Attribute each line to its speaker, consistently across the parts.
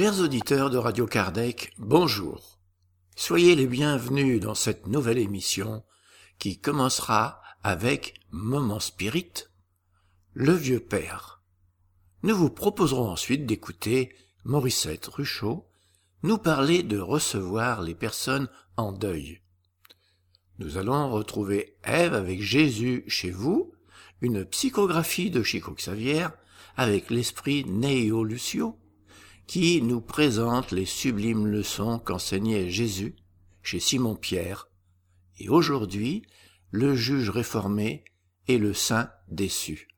Speaker 1: Chers auditeurs de Radio Kardec, bonjour. Soyez les bienvenus dans cette nouvelle émission qui commencera avec Moment Spirit, le vieux père. Nous vous proposerons ensuite d'écouter Morissette Ruchot nous parler de recevoir les personnes en deuil. Nous allons retrouver Ève avec Jésus chez vous, une psychographie de Chico Xavier avec l'esprit Neo Lucio, qui nous présente les sublimes leçons qu'enseignait Jésus chez Simon Pierre, et aujourd'hui, le juge réformé et le saint déçu.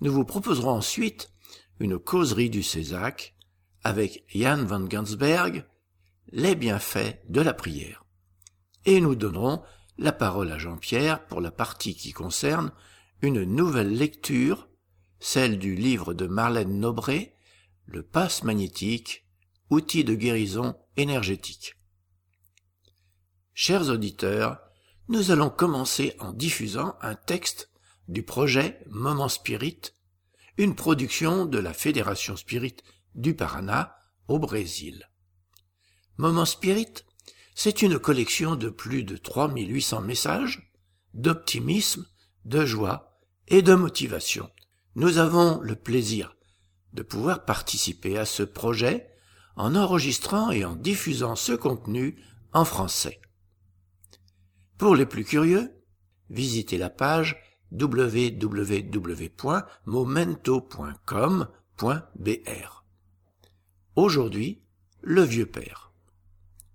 Speaker 1: Nous vous proposerons ensuite une causerie du Césac avec Jan van Gansberg, les bienfaits de la prière. Et nous donnerons la parole à Jean-Pierre pour la partie qui concerne une nouvelle lecture, celle du livre de Marlène Nobré, Le passe magnétique, outil de guérison énergétique. Chers auditeurs, nous allons commencer en diffusant un texte du projet Moment Spirit, une production de la Fédération Spirit du Paraná au Brésil. Moment Spirit, c'est une collection de plus de 3800 messages d'optimisme, de joie et de motivation. Nous avons le plaisir de pouvoir participer à ce projet en enregistrant et en diffusant ce contenu en français. Pour les plus curieux, visitez la page www.momento.com.br. Aujourd'hui, le vieux père.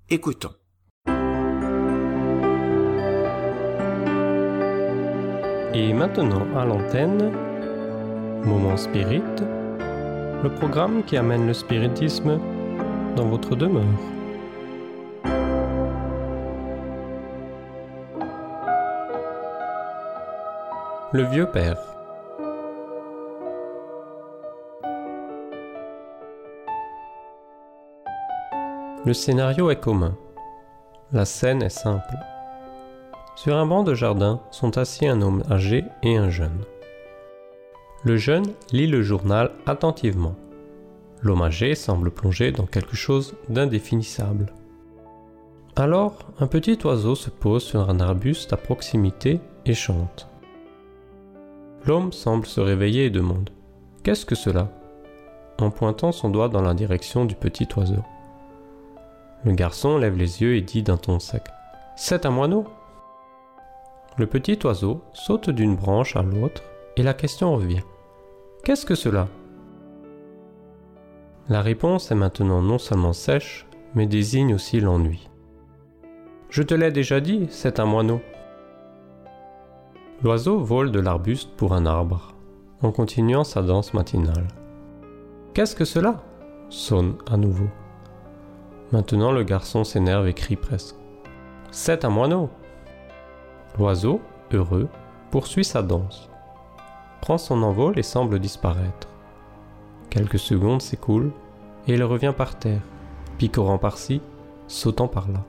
Speaker 1: Écoutons.
Speaker 2: Et maintenant à l'antenne, Moment Spirit, le programme qui amène le spiritisme dans votre demeure. Le vieux père. Le scénario est commun. La scène est simple. Sur un banc de jardin sont assis un homme âgé et un jeune. Le jeune lit le journal attentivement. L'homme âgé semble plongé dans quelque chose d'indéfinissable. Alors, un petit oiseau se pose sur un arbuste à proximité et chante. L'homme semble se réveiller et demande ⁇ Qu'est-ce que cela ?⁇ en pointant son doigt dans la direction du petit oiseau. Le garçon lève les yeux et dit d'un ton sec ⁇ C'est un moineau ?⁇ Le petit oiseau saute d'une branche à l'autre et la question revient ⁇ Qu'est-ce que cela ?⁇ La réponse est maintenant non seulement sèche, mais désigne aussi l'ennui. Je te l'ai déjà dit, c'est un moineau. L'oiseau vole de l'arbuste pour un arbre, en continuant sa danse matinale. Qu'est-ce que cela? Sonne à nouveau. Maintenant le garçon s'énerve et crie presque. C'est un moineau L'oiseau, heureux, poursuit sa danse, prend son envol et semble disparaître. Quelques secondes s'écoulent et il revient par terre, picorant par-ci, sautant par-là.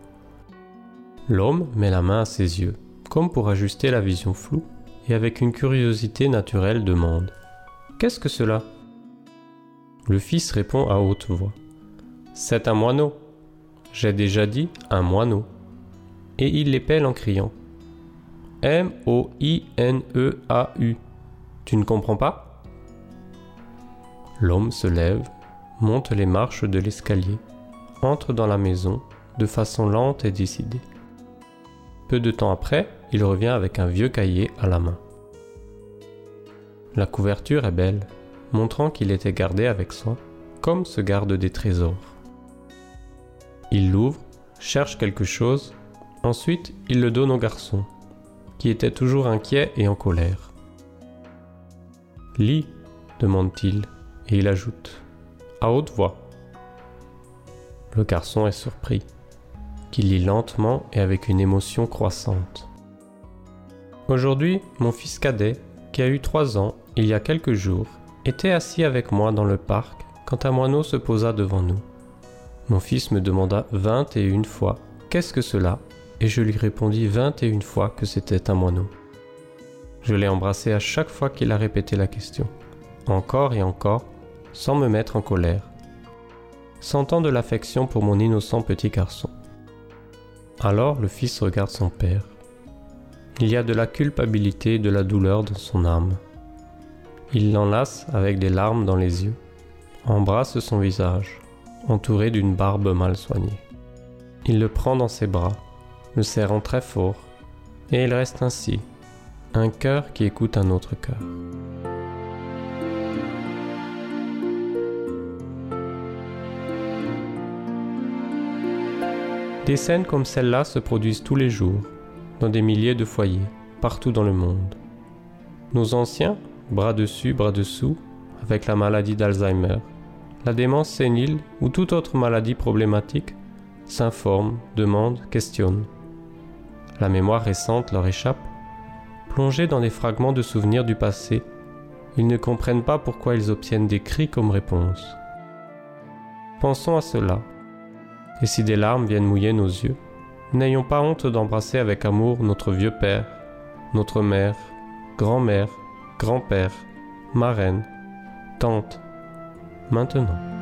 Speaker 2: L'homme met la main à ses yeux comme pour ajuster la vision floue, et avec une curiosité naturelle demande ⁇ Qu'est-ce que cela ?⁇ Le fils répond à haute voix ⁇ C'est un moineau. J'ai déjà dit un moineau. Et il l'épelle en criant ⁇ M-O-I-N-E-A-U. Tu ne comprends pas ?⁇ L'homme se lève, monte les marches de l'escalier, entre dans la maison de façon lente et décidée. Peu de temps après, il revient avec un vieux cahier à la main. La couverture est belle, montrant qu'il était gardé avec soin, comme se garde des trésors. Il l'ouvre, cherche quelque chose, ensuite il le donne au garçon, qui était toujours inquiet et en colère. Lis, demande-t-il, et il ajoute, à haute voix. Le garçon est surpris qu'il lit lentement et avec une émotion croissante. Aujourd'hui, mon fils cadet, qui a eu trois ans il y a quelques jours, était assis avec moi dans le parc quand un moineau se posa devant nous. Mon fils me demanda vingt et une fois Qu'est-ce que cela? Et je lui répondis vingt et une fois que c'était un moineau. Je l'ai embrassé à chaque fois qu'il a répété la question, encore et encore, sans me mettre en colère. sentant de l'affection pour mon innocent petit garçon. Alors le fils regarde son père. Il y a de la culpabilité et de la douleur dans son âme. Il l'enlace avec des larmes dans les yeux, embrasse son visage, entouré d'une barbe mal soignée. Il le prend dans ses bras, le serrant très fort, et il reste ainsi, un cœur qui écoute un autre cœur. Des scènes comme celle-là se produisent tous les jours, dans des milliers de foyers, partout dans le monde. Nos anciens, bras dessus, bras dessous, avec la maladie d'Alzheimer, la démence sénile ou toute autre maladie problématique, s'informent, demandent, questionnent. La mémoire récente leur échappe. Plongés dans des fragments de souvenirs du passé, ils ne comprennent pas pourquoi ils obtiennent des cris comme réponse. Pensons à cela. Et si des larmes viennent mouiller nos yeux, n'ayons pas honte d'embrasser avec amour notre vieux père, notre mère, grand-mère, grand-père, marraine, tante, maintenant.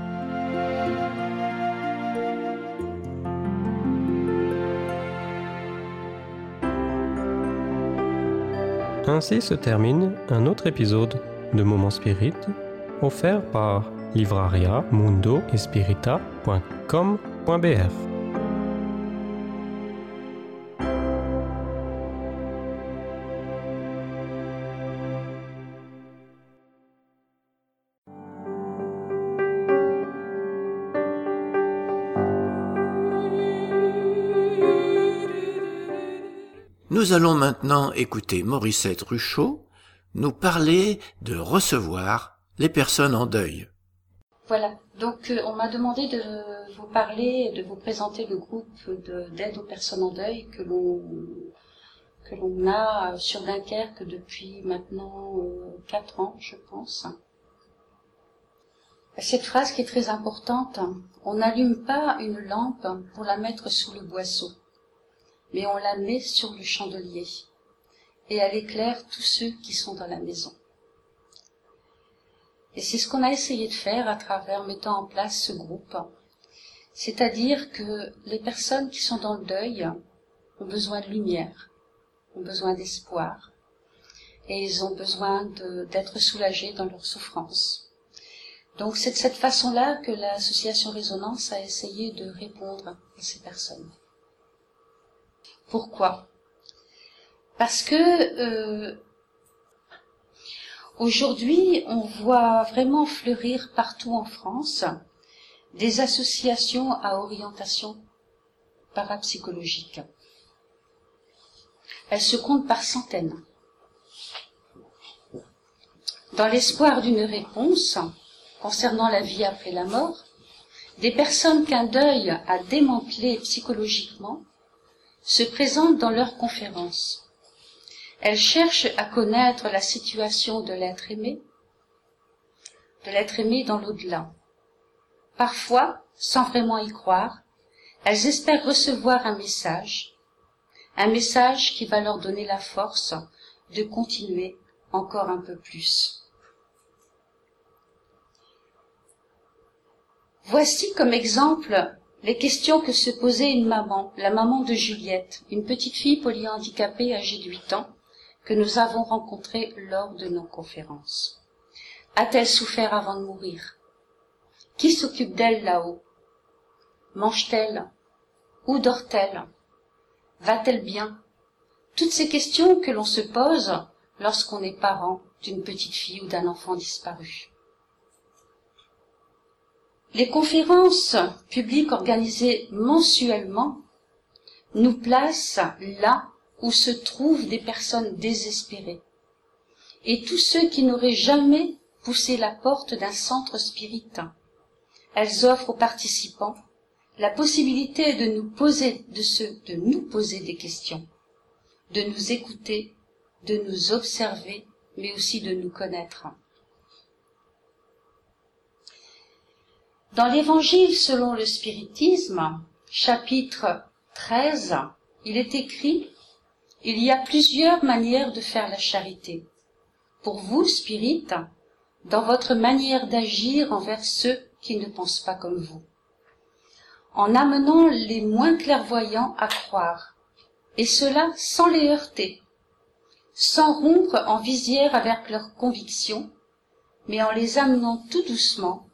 Speaker 2: Ainsi se termine un autre épisode de Moment Spirit offert par livraria
Speaker 1: Nous allons maintenant écouter Morissette Ruchot nous parler de recevoir les personnes en deuil.
Speaker 3: Voilà, donc euh, on m'a demandé de vous parler, de vous présenter le groupe d'aide aux personnes en deuil que l'on que a sur Dunkerque depuis maintenant euh, quatre ans, je pense. Cette phrase qui est très importante, on n'allume pas une lampe pour la mettre sous le boisseau mais on la met sur le chandelier, et elle éclaire tous ceux qui sont dans la maison. Et c'est ce qu'on a essayé de faire à travers mettant en place ce groupe, c'est-à-dire que les personnes qui sont dans le deuil ont besoin de lumière, ont besoin d'espoir, et ils ont besoin d'être soulagés dans leur souffrance. Donc c'est de cette façon-là que l'association Résonance a essayé de répondre à ces personnes. Pourquoi? Parce que euh, aujourd'hui, on voit vraiment fleurir partout en France des associations à orientation parapsychologique. Elles se comptent par centaines. Dans l'espoir d'une réponse concernant la vie après la mort, des personnes qu'un deuil a démantelées psychologiquement se présentent dans leurs conférences. Elles cherchent à connaître la situation de l'être aimé, de l'être aimé dans l'au-delà. Parfois, sans vraiment y croire, elles espèrent recevoir un message, un message qui va leur donner la force de continuer encore un peu plus. Voici comme exemple les questions que se posait une maman, la maman de Juliette, une petite fille polyhandicapée âgée de 8 ans, que nous avons rencontrée lors de nos conférences. A-t-elle souffert avant de mourir? Qui s'occupe d'elle là-haut? Mange-t-elle? Où dort-elle? Va-t-elle bien? Toutes ces questions que l'on se pose lorsqu'on est parent d'une petite fille ou d'un enfant disparu. Les conférences publiques organisées mensuellement nous placent là où se trouvent des personnes désespérées et tous ceux qui n'auraient jamais poussé la porte d'un centre spiritain. Elles offrent aux participants la possibilité de nous poser, de, de nous poser des questions, de nous écouter, de nous observer, mais aussi de nous connaître. Dans l'Évangile selon le spiritisme, chapitre 13, il est écrit Il y a plusieurs manières de faire la charité. Pour vous, spirit, dans votre manière d'agir envers ceux qui ne pensent pas comme vous. en amenant les moins clairvoyants à croire, et cela sans les heurter, sans rompre en visière avec leurs convictions, mais en les amenant tout doucement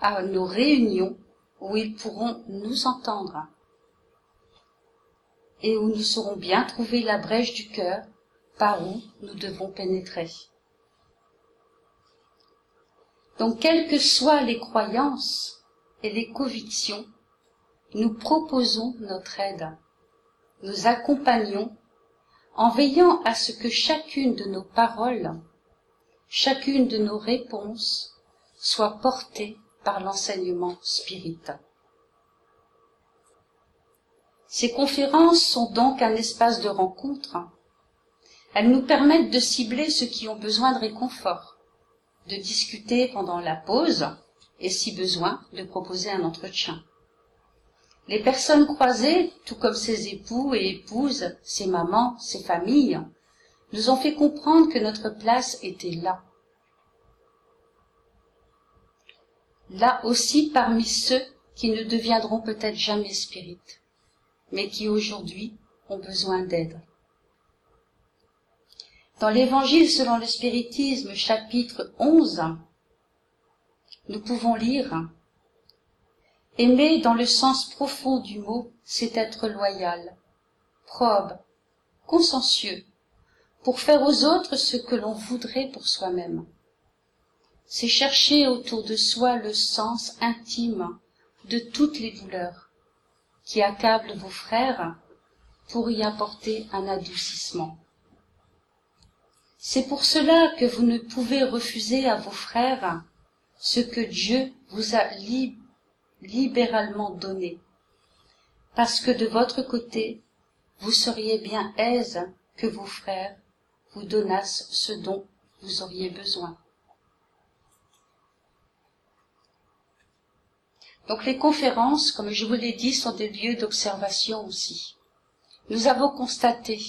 Speaker 3: à nos réunions où ils pourront nous entendre et où nous saurons bien trouver la brèche du cœur par où nous devons pénétrer. Donc, quelles que soient les croyances et les convictions, nous proposons notre aide, nous accompagnons en veillant à ce que chacune de nos paroles, chacune de nos réponses soit portée par l'enseignement spirituel. Ces conférences sont donc un espace de rencontre. Elles nous permettent de cibler ceux qui ont besoin de réconfort, de discuter pendant la pause et si besoin de proposer un entretien. Les personnes croisées, tout comme ses époux et épouses, ses mamans, ses familles, nous ont fait comprendre que notre place était là. Là aussi parmi ceux qui ne deviendront peut-être jamais spirites, mais qui aujourd'hui ont besoin d'aide. Dans l'Évangile selon le spiritisme chapitre 11, nous pouvons lire Aimer dans le sens profond du mot, c'est être loyal, probe, consciencieux, pour faire aux autres ce que l'on voudrait pour soi-même. C'est chercher autour de soi le sens intime de toutes les douleurs qui accablent vos frères pour y apporter un adoucissement. C'est pour cela que vous ne pouvez refuser à vos frères ce que Dieu vous a libéralement donné, parce que de votre côté, vous seriez bien aise que vos frères vous donnassent ce dont vous auriez besoin. Donc les conférences, comme je vous l'ai dit, sont des lieux d'observation aussi. Nous avons constaté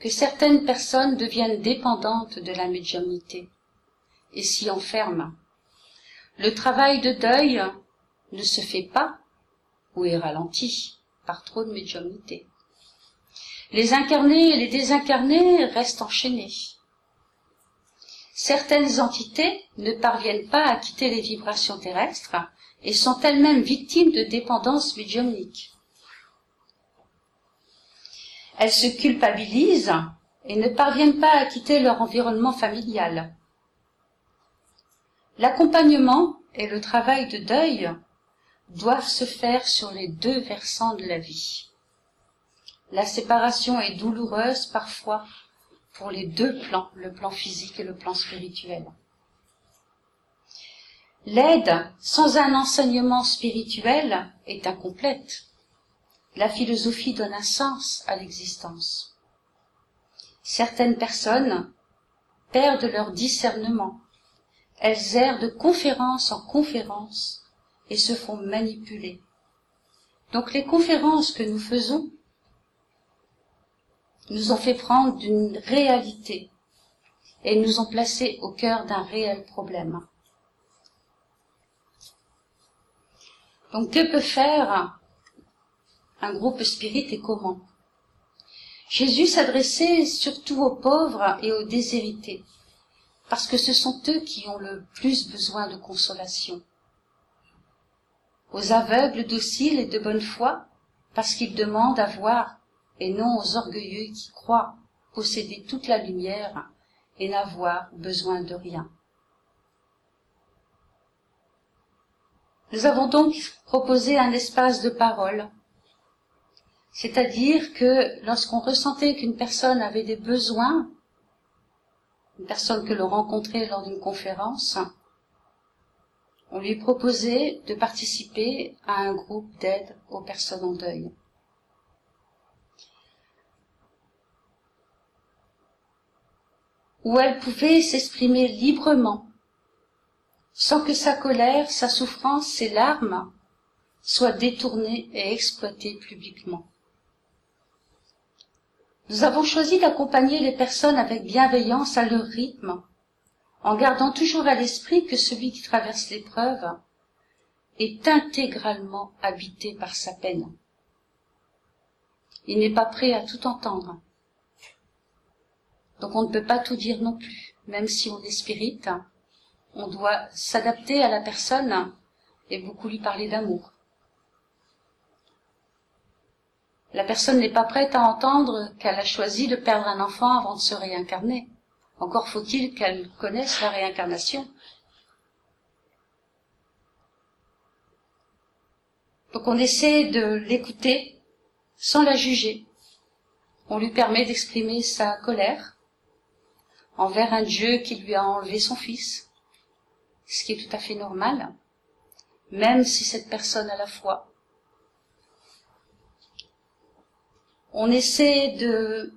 Speaker 3: que certaines personnes deviennent dépendantes de la médiumnité et s'y enferment. Le travail de deuil ne se fait pas ou est ralenti par trop de médiumnité. Les incarnés et les désincarnés restent enchaînés. Certaines entités ne parviennent pas à quitter les vibrations terrestres et sont elles-mêmes victimes de dépendance médiumnique. Elles se culpabilisent et ne parviennent pas à quitter leur environnement familial. L'accompagnement et le travail de deuil doivent se faire sur les deux versants de la vie. La séparation est douloureuse parfois pour les deux plans, le plan physique et le plan spirituel. L'aide sans un enseignement spirituel est incomplète. La philosophie donne un sens à l'existence. Certaines personnes perdent leur discernement. Elles errent de conférence en conférence et se font manipuler. Donc les conférences que nous faisons nous ont fait prendre d'une réalité et nous ont placés au cœur d'un réel problème. Donc que peut faire un groupe spirit et comment Jésus s'adressait surtout aux pauvres et aux déshérités, parce que ce sont eux qui ont le plus besoin de consolation. Aux aveugles dociles et de bonne foi, parce qu'ils demandent à voir, et non aux orgueilleux qui croient posséder toute la lumière et n'avoir besoin de rien. Nous avons donc proposé un espace de parole, c'est-à-dire que lorsqu'on ressentait qu'une personne avait des besoins, une personne que l'on rencontrait lors d'une conférence, on lui proposait de participer à un groupe d'aide aux personnes en deuil. où elle pouvait s'exprimer librement sans que sa colère, sa souffrance, ses larmes soient détournées et exploitées publiquement. Nous avons choisi d'accompagner les personnes avec bienveillance à leur rythme, en gardant toujours à l'esprit que celui qui traverse l'épreuve est intégralement habité par sa peine. Il n'est pas prêt à tout entendre. Donc on ne peut pas tout dire non plus. Même si on est spirit, on doit s'adapter à la personne et beaucoup lui parler d'amour. La personne n'est pas prête à entendre qu'elle a choisi de perdre un enfant avant de se réincarner. Encore faut-il qu'elle connaisse la réincarnation. Donc on essaie de l'écouter sans la juger. On lui permet d'exprimer sa colère envers un Dieu qui lui a enlevé son fils, ce qui est tout à fait normal, même si cette personne a la foi. On essaie de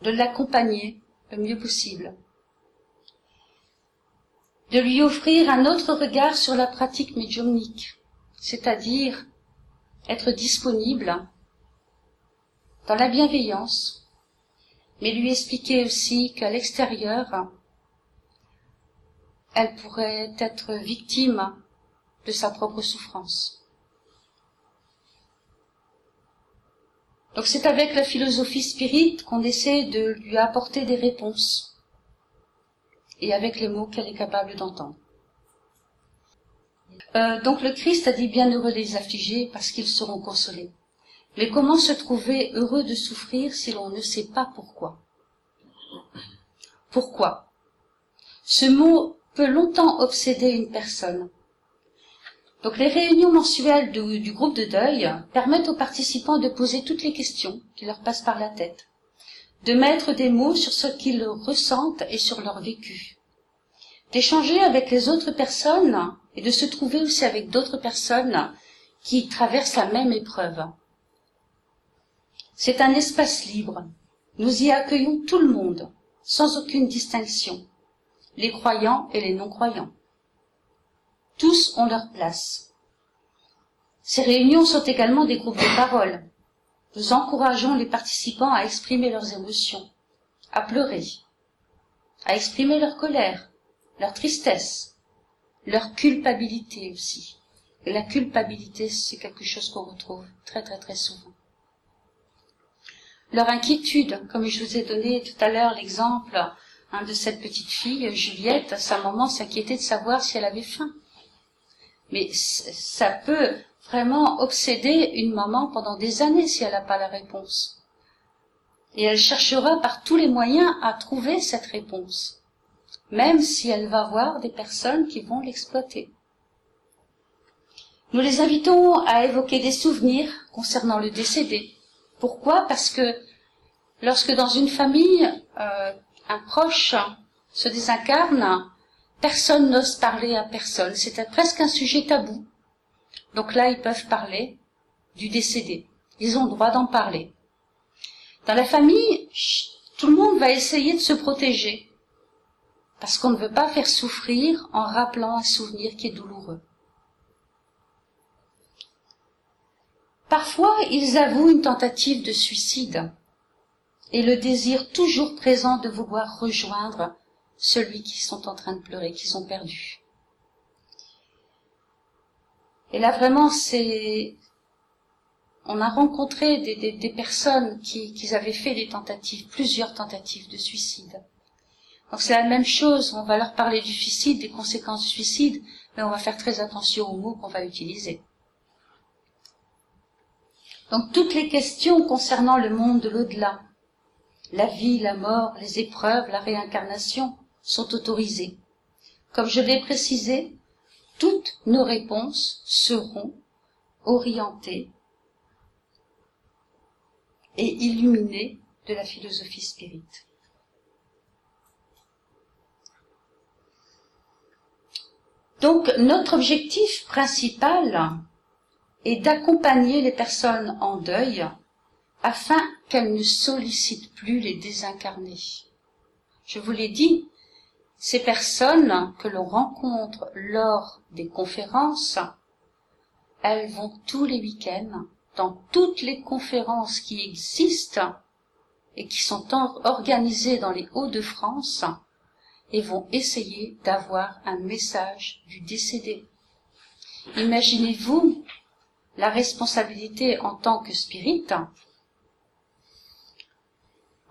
Speaker 3: de l'accompagner le mieux possible, de lui offrir un autre regard sur la pratique médiumnique, c'est-à-dire être disponible dans la bienveillance, mais lui expliquer aussi qu'à l'extérieur, elle pourrait être victime de sa propre souffrance. Donc c'est avec la philosophie spirit qu'on essaie de lui apporter des réponses et avec les mots qu'elle est capable d'entendre. Euh, donc le Christ a dit bienheureux les affligés parce qu'ils seront consolés. Mais comment se trouver heureux de souffrir si l'on ne sait pas pourquoi? Pourquoi? Ce mot peut longtemps obséder une personne. Donc les réunions mensuelles du, groupe de deuil permettent aux participants de poser toutes les questions qui leur passent par la tête, de mettre des mots sur ce qu'ils ressentent et sur leur vécu, d'échanger avec les autres personnes et de se trouver aussi avec d'autres personnes qui traversent la même épreuve. C'est un espace libre. Nous y accueillons tout le monde, sans aucune distinction, les croyants et les non-croyants. Tous ont leur place. Ces réunions sont également des groupes de parole. Nous encourageons les participants à exprimer leurs émotions, à pleurer, à exprimer leur colère, leur tristesse, leur culpabilité aussi. Et la culpabilité, c'est quelque chose qu'on retrouve très très très souvent. Leur inquiétude, comme je vous ai donné tout à l'heure l'exemple hein, de cette petite fille, Juliette, sa maman s'inquiétait de savoir si elle avait faim mais ça peut vraiment obséder une maman pendant des années si elle n'a pas la réponse. Et elle cherchera par tous les moyens à trouver cette réponse, même si elle va voir des personnes qui vont l'exploiter. Nous les invitons à évoquer des souvenirs concernant le décédé. Pourquoi? Parce que lorsque dans une famille, euh, un proche se désincarne, personne n'ose parler à personne. C'était presque un sujet tabou. Donc là, ils peuvent parler du décédé. Ils ont le droit d'en parler. Dans la famille, tout le monde va essayer de se protéger. Parce qu'on ne veut pas faire souffrir en rappelant un souvenir qui est douloureux. Parfois, ils avouent une tentative de suicide et le désir toujours présent de vouloir rejoindre celui qui sont en train de pleurer, qui sont perdus. Et là vraiment, c'est, on a rencontré des, personnes qui, qui avaient fait des tentatives, plusieurs tentatives de suicide. Donc c'est la même chose, on va leur parler du suicide, des conséquences du suicide, mais on va faire très attention aux mots qu'on va utiliser. Donc toutes les questions concernant le monde de l'au-delà, la vie, la mort, les épreuves, la réincarnation, sont autorisées. Comme je l'ai précisé, toutes nos réponses seront orientées et illuminées de la philosophie spirit. Donc notre objectif principal est d'accompagner les personnes en deuil afin qu'elles ne sollicitent plus les désincarnés. Je vous l'ai dit, ces personnes que l'on rencontre lors des conférences, elles vont tous les week-ends dans toutes les conférences qui existent et qui sont organisées dans les Hauts-de-France et vont essayer d'avoir un message du décédé. Imaginez-vous la responsabilité en tant que spirit,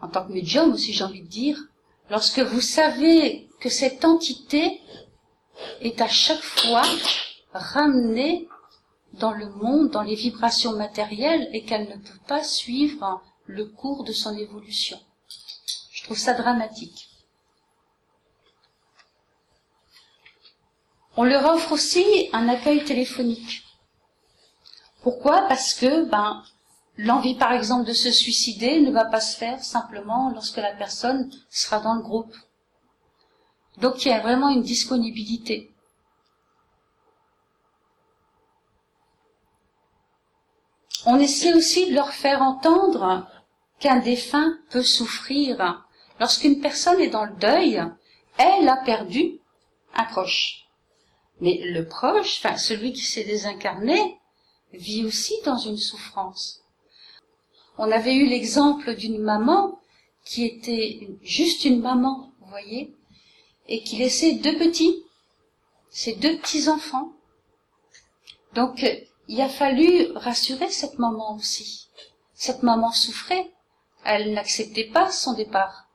Speaker 3: en tant que médium aussi j'ai envie de dire, lorsque vous savez que cette entité est à chaque fois ramenée dans le monde, dans les vibrations matérielles et qu'elle ne peut pas suivre le cours de son évolution. Je trouve ça dramatique. On leur offre aussi un accueil téléphonique. Pourquoi? Parce que ben, l'envie par exemple de se suicider ne va pas se faire simplement lorsque la personne sera dans le groupe. Donc il y a vraiment une disponibilité. On essaie aussi de leur faire entendre qu'un défunt peut souffrir. Lorsqu'une personne est dans le deuil, elle a perdu un proche. Mais le proche, enfin celui qui s'est désincarné, vit aussi dans une souffrance. On avait eu l'exemple d'une maman qui était juste une maman, vous voyez, et qui laissait deux petits, ses deux petits enfants. Donc il a fallu rassurer cette maman aussi. Cette maman souffrait, elle n'acceptait pas son départ.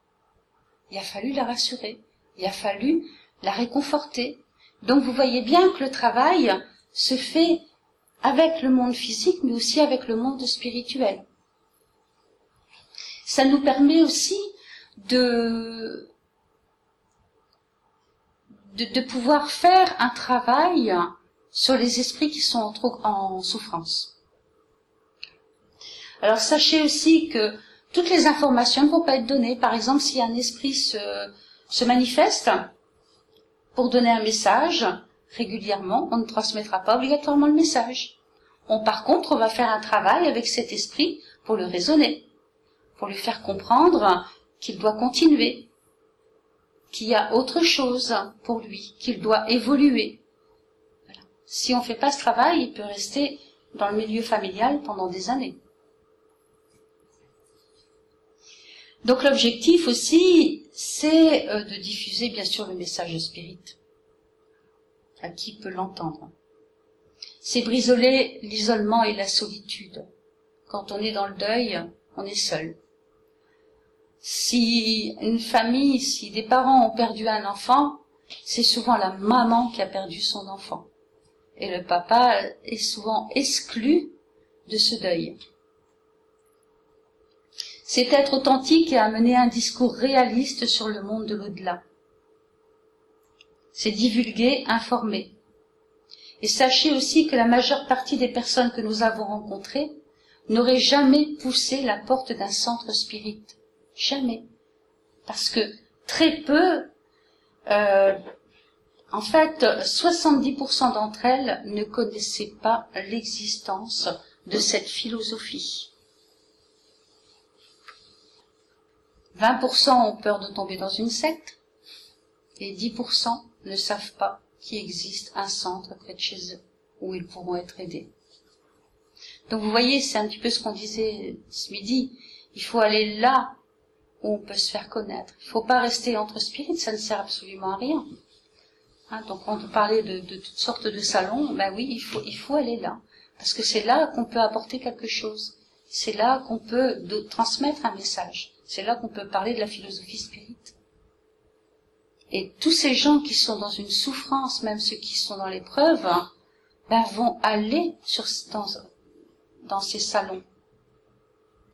Speaker 3: Il a fallu la rassurer, il a fallu la réconforter. Donc vous voyez bien que le travail se fait avec le monde physique, mais aussi avec le monde spirituel. Ça nous permet aussi de, de, de pouvoir faire un travail sur les esprits qui sont en, en souffrance. Alors sachez aussi que toutes les informations ne vont pas être données. Par exemple, si un esprit se, se manifeste pour donner un message régulièrement, on ne transmettra pas obligatoirement le message. On, par contre, on va faire un travail avec cet esprit pour le raisonner, pour lui faire comprendre qu'il doit continuer, qu'il y a autre chose pour lui, qu'il doit évoluer. Si on ne fait pas ce travail, il peut rester dans le milieu familial pendant des années. Donc l'objectif aussi, c'est euh, de diffuser bien sûr le message spirit à qui peut l'entendre. C'est brisoler l'isolement et la solitude. Quand on est dans le deuil, on est seul. Si une famille, si des parents ont perdu un enfant, c'est souvent la maman qui a perdu son enfant. Et le papa est souvent exclu de ce deuil. C'est être authentique et amener un discours réaliste sur le monde de l'au-delà. C'est divulguer, informer. Et sachez aussi que la majeure partie des personnes que nous avons rencontrées n'auraient jamais poussé la porte d'un centre spirit. Jamais. Parce que très peu, euh, en fait, 70% d'entre elles ne connaissaient pas l'existence de cette philosophie. 20% ont peur de tomber dans une secte et 10% ne savent pas qu'il existe un centre près de chez eux où ils pourront être aidés. Donc vous voyez, c'est un petit peu ce qu'on disait ce midi. Il faut aller là où on peut se faire connaître. Il ne faut pas rester entre spirites, ça ne sert absolument à rien. Hein, donc on peut parler de, toutes sortes de salons, ben oui, il faut, il faut aller là. Parce que c'est là qu'on peut apporter quelque chose. C'est là qu'on peut transmettre un message. C'est là qu'on peut parler de la philosophie spirite. Et tous ces gens qui sont dans une souffrance, même ceux qui sont dans l'épreuve, ben, vont aller sur, dans, dans ces salons.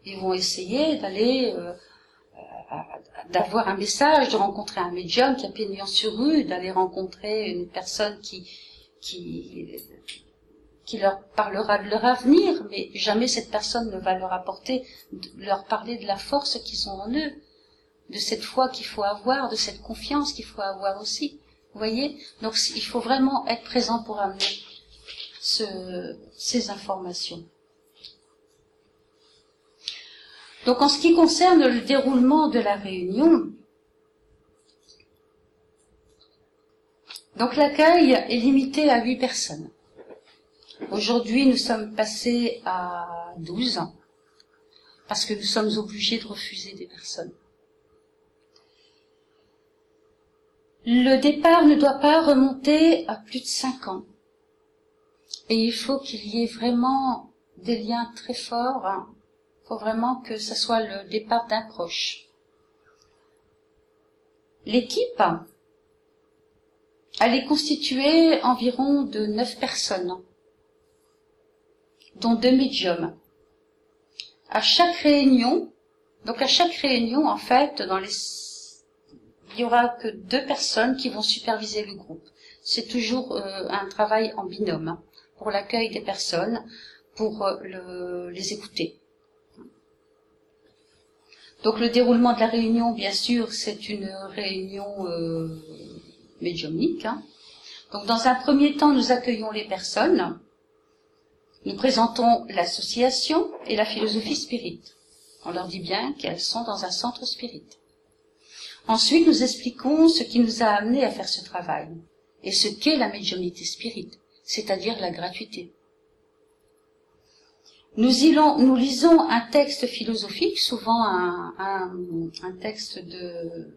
Speaker 3: Ils vont essayer d'aller, euh, euh, d'avoir un message, de rencontrer un médium qui a pignon sur rue, d'aller rencontrer une personne qui, qui, qui leur parlera de leur avenir, mais jamais cette personne ne va leur apporter, leur parler de la force qu'ils ont en eux de cette foi qu'il faut avoir, de cette confiance qu'il faut avoir aussi. Vous voyez Donc il faut vraiment être présent pour amener ce, ces informations. Donc en ce qui concerne le déroulement de la réunion, donc l'accueil est limité à 8 personnes. Aujourd'hui, nous sommes passés à 12 ans parce que nous sommes obligés de refuser des personnes. Le départ ne doit pas remonter à plus de cinq ans. Et il faut qu'il y ait vraiment des liens très forts. Il faut vraiment que ce soit le départ d'un proche. L'équipe, elle est constituée environ de neuf personnes, dont deux médiums. À chaque réunion, donc à chaque réunion, en fait, dans les il y aura que deux personnes qui vont superviser le groupe. C'est toujours euh, un travail en binôme hein, pour l'accueil des personnes, pour euh, les écouter. Donc le déroulement de la réunion, bien sûr, c'est une réunion euh, médiumnique. Hein. Donc dans un premier temps, nous accueillons les personnes, nous présentons l'association et la philosophie spirit. On leur dit bien qu'elles sont dans un centre spirit. Ensuite, nous expliquons ce qui nous a amené à faire ce travail et ce qu'est la médiumnité spirite, c'est-à-dire la gratuité. Nous, lisons un texte philosophique, souvent un, texte de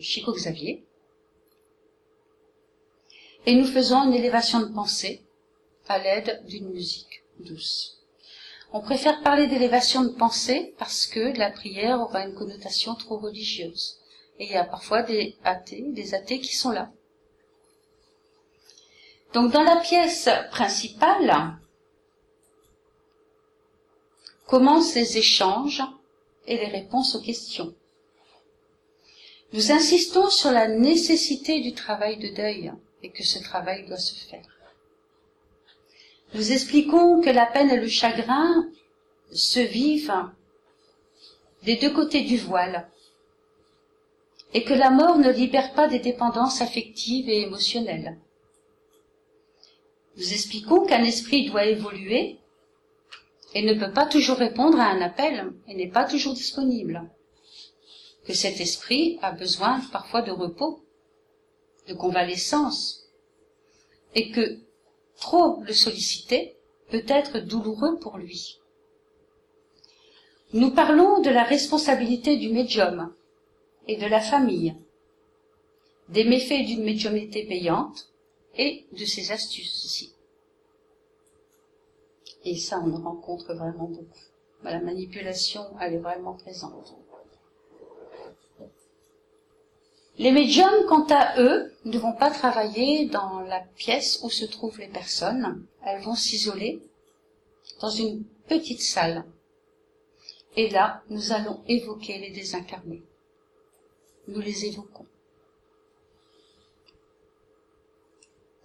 Speaker 3: Chico Xavier, et nous faisons une élévation de pensée à l'aide d'une musique douce. On préfère parler d'élévation de pensée parce que la prière aura une connotation trop religieuse. Et il y a parfois des athées, des athées qui sont là. Donc dans la pièce principale commencent les échanges et les réponses aux questions. Nous insistons sur la nécessité du travail de deuil et que ce travail doit se faire. Nous expliquons que la peine et le chagrin se vivent des deux côtés du voile et que la mort ne libère pas des dépendances affectives et émotionnelles. Nous expliquons qu'un esprit doit évoluer et ne peut pas toujours répondre à un appel et n'est pas toujours disponible. Que cet esprit a besoin parfois de repos, de convalescence, et que Trop le solliciter peut être douloureux pour lui. Nous parlons de la responsabilité du médium et de la famille, des méfaits d'une médiumnité payante et de ses astuces aussi. Et ça, on en rencontre vraiment beaucoup. La manipulation, elle est vraiment présente. Les médiums, quant à eux, ne vont pas travailler dans la pièce où se trouvent les personnes. Elles vont s'isoler dans une petite salle. Et là, nous allons évoquer les désincarnés. Nous les évoquons.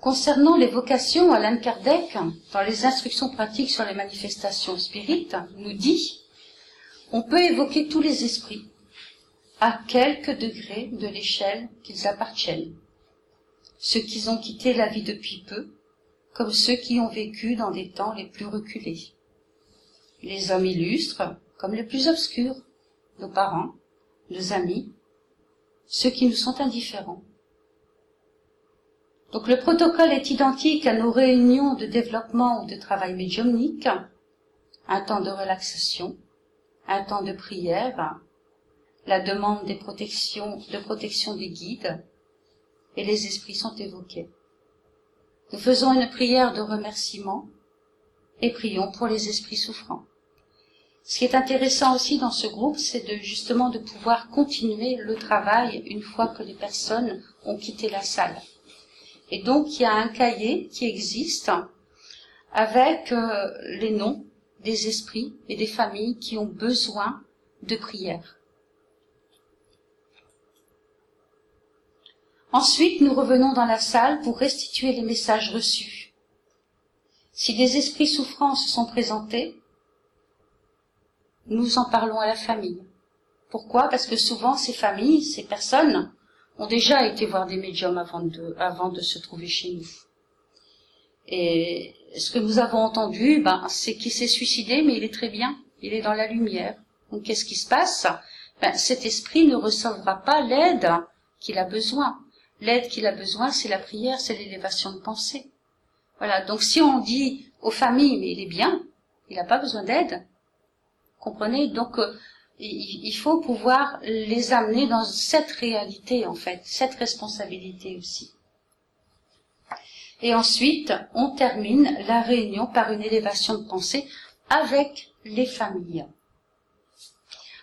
Speaker 3: Concernant l'évocation, Alain Kardec, dans les instructions pratiques sur les manifestations spirites, nous dit on peut évoquer tous les esprits, à quelque degré de l'échelle qu'ils appartiennent. Ceux qui ont quitté la vie depuis peu, comme ceux qui ont vécu dans des temps les plus reculés. Les hommes illustres, comme les plus obscurs, nos parents, nos amis, ceux qui nous sont indifférents. Donc le protocole est identique à nos réunions de développement ou de travail médiumnique, un temps de relaxation, un temps de prière, la demande des protections, de protection des guides, et les esprits sont évoqués. Nous faisons une prière de remerciement et prions pour les esprits souffrants. Ce qui est intéressant aussi dans ce groupe, c'est de justement de pouvoir continuer le travail une fois que les personnes ont quitté la salle. Et donc il y a un cahier qui existe avec euh, les noms des esprits et des familles qui ont besoin de prière. Ensuite, nous revenons dans la salle pour restituer les messages reçus. Si des esprits souffrants se sont présentés, nous en parlons à la famille. Pourquoi? Parce que souvent ces familles, ces personnes, ont déjà été voir des médiums avant de, se trouver chez nous. Et ce que nous avons entendu, ben, c'est qu'il s'est suicidé, mais il est très bien, il est dans la lumière. Donc qu'est-ce qui se passe? Ben, Cet esprit ne recevra pas l'aide qu'il a besoin. L'aide qu'il a besoin, c'est la prière, c'est l'élévation de pensée. Voilà. Donc si on dit aux familles, mais il est bien, il n'a pas besoin d'aide. Comprenez? Donc euh, il faut pouvoir les amener dans cette réalité, en fait, cette responsabilité aussi. Et ensuite, on termine la réunion par une élévation de pensée avec les familles.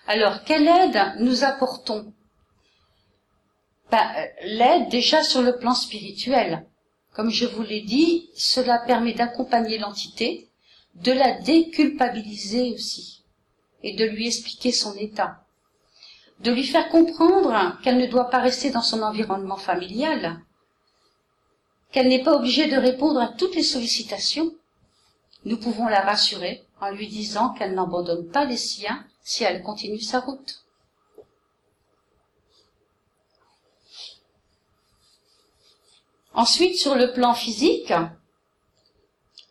Speaker 3: Alors, quelle aide nous apportons? Ben, L'aide déjà sur le plan spirituel. Comme je vous l'ai dit, cela permet d'accompagner l'entité, de la déculpabiliser aussi, et de lui expliquer son état, de lui faire comprendre qu'elle ne doit pas rester dans son environnement familial, qu'elle n'est pas obligée de répondre à toutes les sollicitations. Nous pouvons la rassurer en lui disant qu'elle n'abandonne pas les siens si elle continue sa route. Ensuite, sur le plan physique,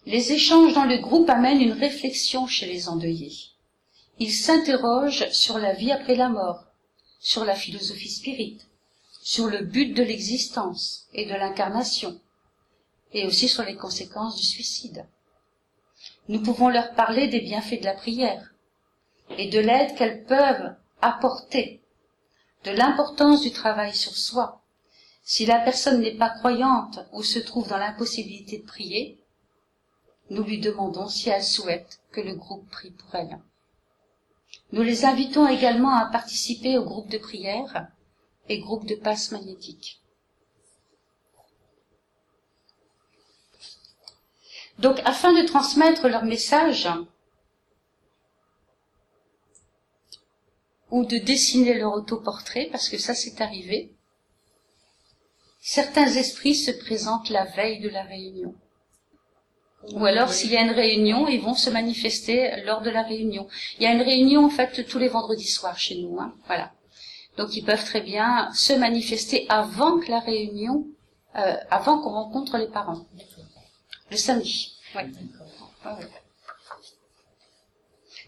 Speaker 3: les échanges dans le groupe amènent une réflexion chez les endeuillés. Ils s'interrogent sur la vie après la mort, sur la philosophie spirite, sur le but de l'existence et de l'incarnation, et aussi sur les conséquences du suicide. Nous pouvons leur parler des bienfaits de la prière et de l'aide qu'elles peuvent apporter, de l'importance du travail sur soi. Si la personne n'est pas croyante ou se trouve dans l'impossibilité de prier, nous lui demandons si elle souhaite que le groupe prie pour elle. Nous les invitons également à participer au groupe de prière et groupe de passe magnétique. Donc, afin de transmettre leur message ou de dessiner leur autoportrait, parce que ça c'est arrivé, certains esprits se présentent la veille de la réunion. Ou alors, s'il y a une réunion, ils vont se manifester lors de la réunion. Il y a une réunion, en fait, tous les vendredis soirs chez nous. Hein, voilà. Donc, ils peuvent très bien se manifester avant que la réunion, euh, avant qu'on rencontre les parents. Le samedi.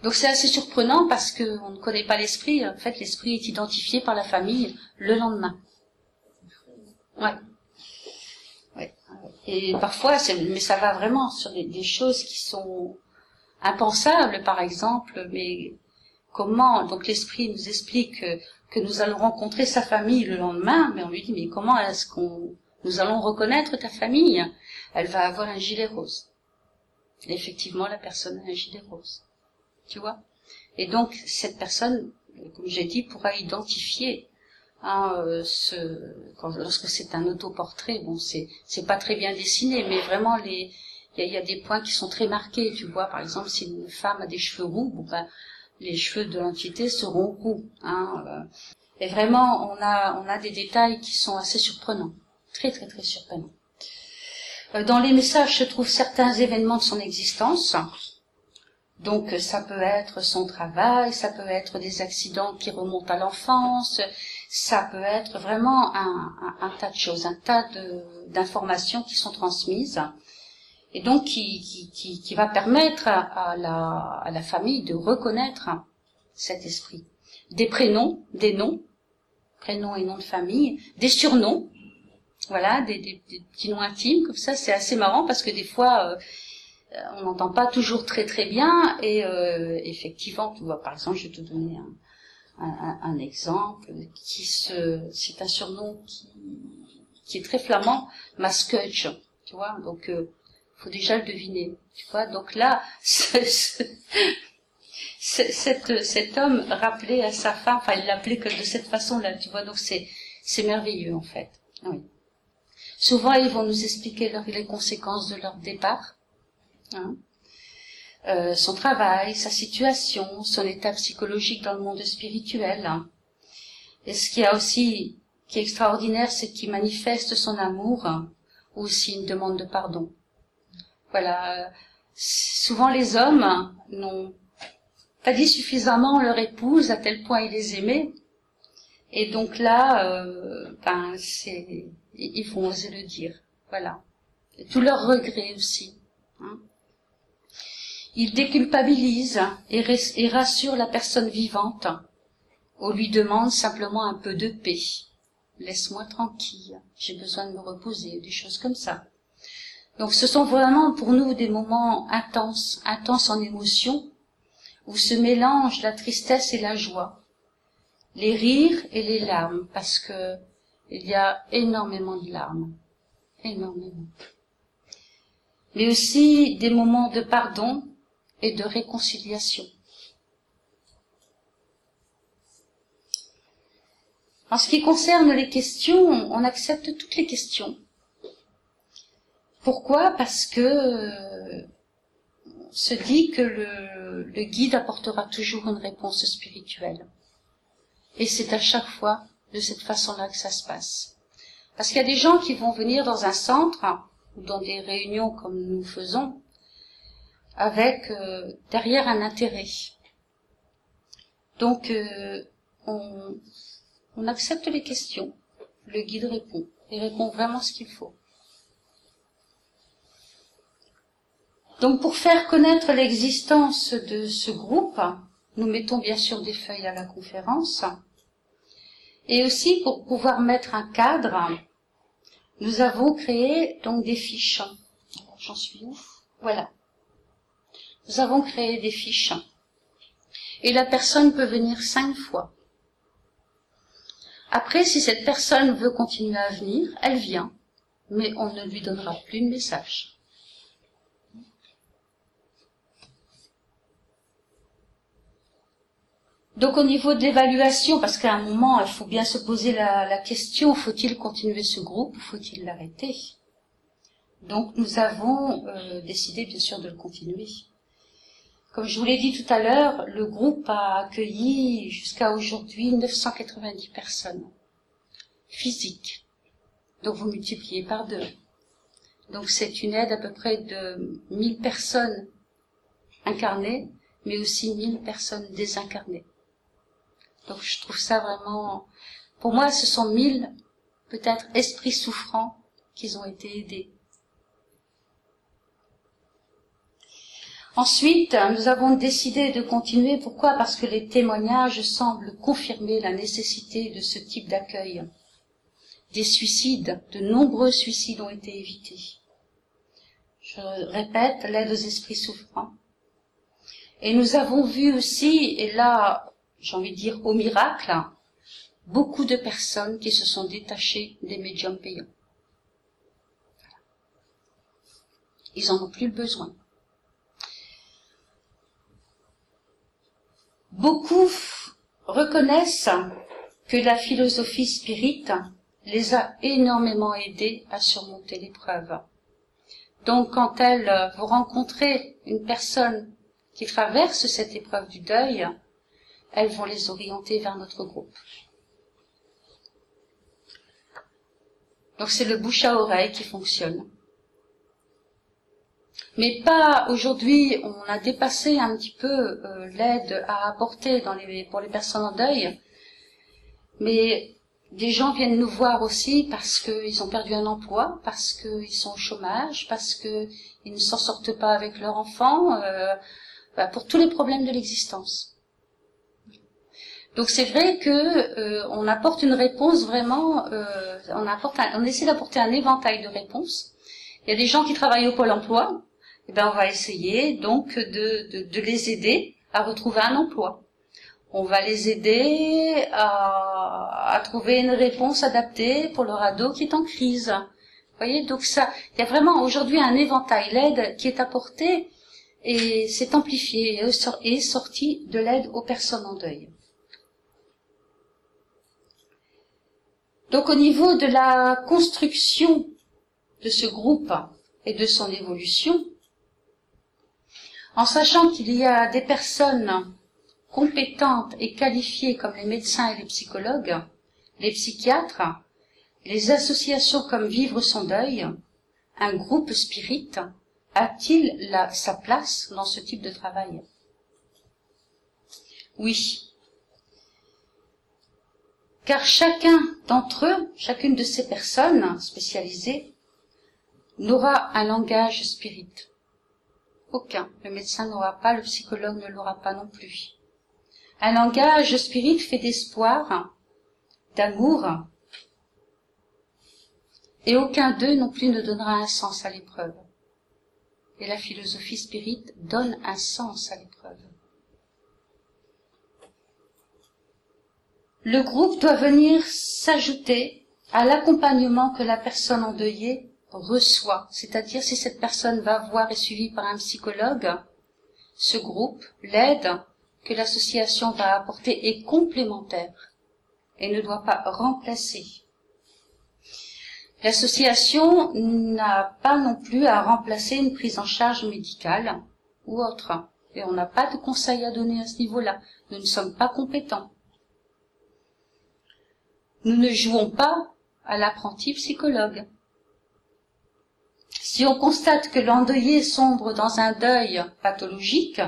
Speaker 3: Donc c'est assez surprenant parce qu'on ne connaît pas l'esprit. En fait, l'esprit est identifié par la famille le lendemain. Ouais. ouais. Et parfois, mais ça va vraiment sur des, choses qui sont impensables, par exemple. Mais comment Donc l'esprit nous explique que, nous allons rencontrer sa famille le lendemain, mais on lui dit mais comment est-ce qu'on nous allons reconnaître ta famille? Elle va avoir un gilet rose effectivement, la personne a un gilet rose. Tu vois? Et donc, cette personne, comme j'ai dit, pourra identifier hein, euh, lorsque c'est un autoportrait, bon, c'est, pas très bien dessiné, mais vraiment, il y a, des points qui sont très marqués. Tu vois, par exemple, si une femme a des cheveux roux, ben, les cheveux de l'entité seront roux. Hein, euh. et vraiment, on a, on a des détails qui sont assez surprenants. Très, très, très surprenants. Euh, dans les messages se trouvent certains événements de son existence. Donc ça peut être son travail, ça peut être des accidents qui remontent à l'enfance, ça peut être vraiment un, tas de choses, un tas d'informations qui sont transmises et donc qui, qui, va permettre à, la, à la famille de reconnaître cet esprit. Des prénoms, des noms, prénoms et noms de famille, des surnoms, voilà, des, des, petits noms intimes comme ça, c'est assez marrant parce que des fois euh, on n'entend pas toujours très très bien et euh, effectivement, tu vois, par exemple, je vais te donner un, un, exemple qui se, c'est un surnom qui, qui est très flamand, Maskutch, tu vois, donc euh, faut déjà le deviner, tu vois, donc là, cet, cet homme rappelait à sa femme, enfin il l'appelait que de cette façon-là, tu vois, donc c'est c'est merveilleux en fait. Oui. Souvent, ils vont nous expliquer les conséquences de leur départ, hein. Euh, son travail, sa situation, son état psychologique dans le monde spirituel. Hein. Et ce qui a aussi qui est extraordinaire, c'est qu'il manifeste son amour hein, ou aussi une demande de pardon. Voilà. Souvent, les hommes n'ont pas dit suffisamment leur épouse à tel point ils les aimaient. Et donc là, euh, ben, c'est il faut oser le dire. Voilà. Tous leurs regrets aussi. Il déculpabilise et, et rassure la personne vivante. On lui demande simplement un peu de paix. Laisse-moi tranquille, j'ai besoin de me reposer, des choses comme ça. Donc ce sont vraiment pour nous des moments intenses, intenses en émotion, où se mélangent la tristesse et la joie, les rires et les larmes, parce que il y a énormément de larmes, énormément. Mais aussi des moments de pardon et de réconciliation. En ce qui concerne les questions, on accepte toutes les questions. Pourquoi? Parce que euh, se dit que le guide apportera toujours une réponse spirituelle. Et c'est à chaque fois de cette façon-là que ça se passe. Parce qu'il y a des gens qui vont venir dans un centre ou dans des réunions comme nous faisons avec euh, derrière un intérêt. Donc euh, on, on accepte les questions, le guide répond, il répond vraiment ce qu'il faut. Donc pour faire connaître l'existence de ce groupe, nous mettons bien sûr des feuilles à la conférence. Et aussi pour pouvoir mettre un cadre, nous avons créé donc des fiches. J'en suis où? Voilà. Nous avons créé des fiches. Et la personne peut venir cinq fois. Après, si cette personne veut continuer à venir, elle vient, mais on ne lui donnera plus de message. Donc au niveau de l'évaluation, parce qu'à un moment, il faut bien se poser la, question, faut-il continuer ce groupe ou faut-il l'arrêter? Donc nous avons euh, décidé bien sûr de le continuer. Comme je vous l'ai dit tout à l'heure, le groupe a accueilli jusqu'à aujourd'hui 990 personnes physiques. Donc vous multipliez par deux. Donc c'est une aide à peu près de 1000 personnes incarnées, mais aussi 1000 personnes désincarnées. Donc je trouve ça vraiment, pour moi, ce sont mille, peut-être, esprits souffrants qui ont été aidés. Ensuite, nous avons décidé de continuer. Pourquoi? Parce que les témoignages semblent confirmer la nécessité de ce type d'accueil. Des suicides, de nombreux suicides ont été évités. Je répète, l'aide aux esprits souffrants. Et nous avons vu aussi, et là, j'ai envie de dire au miracle, beaucoup de personnes qui se sont détachées des médiums payants. Ils en ont plus besoin. Beaucoup reconnaissent que la philosophie spirite les a énormément aidés à surmonter l'épreuve. Donc quand elles vous rencontrez une personne qui traverse cette épreuve du deuil, elles vont les orienter vers notre groupe. Donc c'est le bouche à oreille qui fonctionne. Mais pas aujourd'hui, on a dépassé un petit peu euh, l'aide à apporter dans les, pour les personnes en deuil. Mais des gens viennent nous voir aussi parce qu'ils ont perdu un emploi, parce qu'ils sont au chômage, parce qu'ils ne s'en sortent pas avec leur enfant, euh, bah, pour tous les problèmes de l'existence. Donc c'est vrai que euh, on apporte une réponse vraiment, euh, on apporte, on essaie d'apporter un éventail de réponses. Il y a des gens qui travaillent au pôle emploi, eh ben on va essayer donc de, de, les aider à retrouver un emploi. On va les aider à, trouver une réponse adaptée pour leur ado qui est en crise. Voyez, donc ça, il y a vraiment aujourd'hui un éventail. L'aide qui est apportée et c'est amplifié et sorti de l'aide aux personnes en deuil. Donc au niveau de la construction de ce groupe et de son évolution, en sachant qu'il y a des personnes compétentes et qualifiées comme les médecins et les psychologues, les psychiatres, les associations comme Vivre son deuil, un groupe spirit, a-t-il sa place dans ce type de travail? Oui, car chacun d'entre eux, chacune de ces personnes spécialisées, n'aura un langage spirit. Aucun. Le médecin n'aura pas, le psychologue ne l'aura pas non plus. Un langage spirit fait d'espoir, d'amour, et aucun d'eux non plus ne donnera un sens à l'épreuve. Et la philosophie spirit donne un sens à l'épreuve. Le groupe doit venir s'ajouter à l'accompagnement que la personne endeuillée reçoit. C'est-à-dire si cette personne va voir et suivie par un psychologue, ce groupe, l'aide que l'association va apporter est complémentaire et ne doit pas remplacer. L'association n'a pas non plus à remplacer une prise en charge médicale ou autre. Et on n'a pas de conseils à donner à ce niveau-là. Nous ne sommes pas compétents. Nous ne jouons pas à l'apprenti psychologue. Si on constate que l'endeuillé sombre dans un deuil pathologique,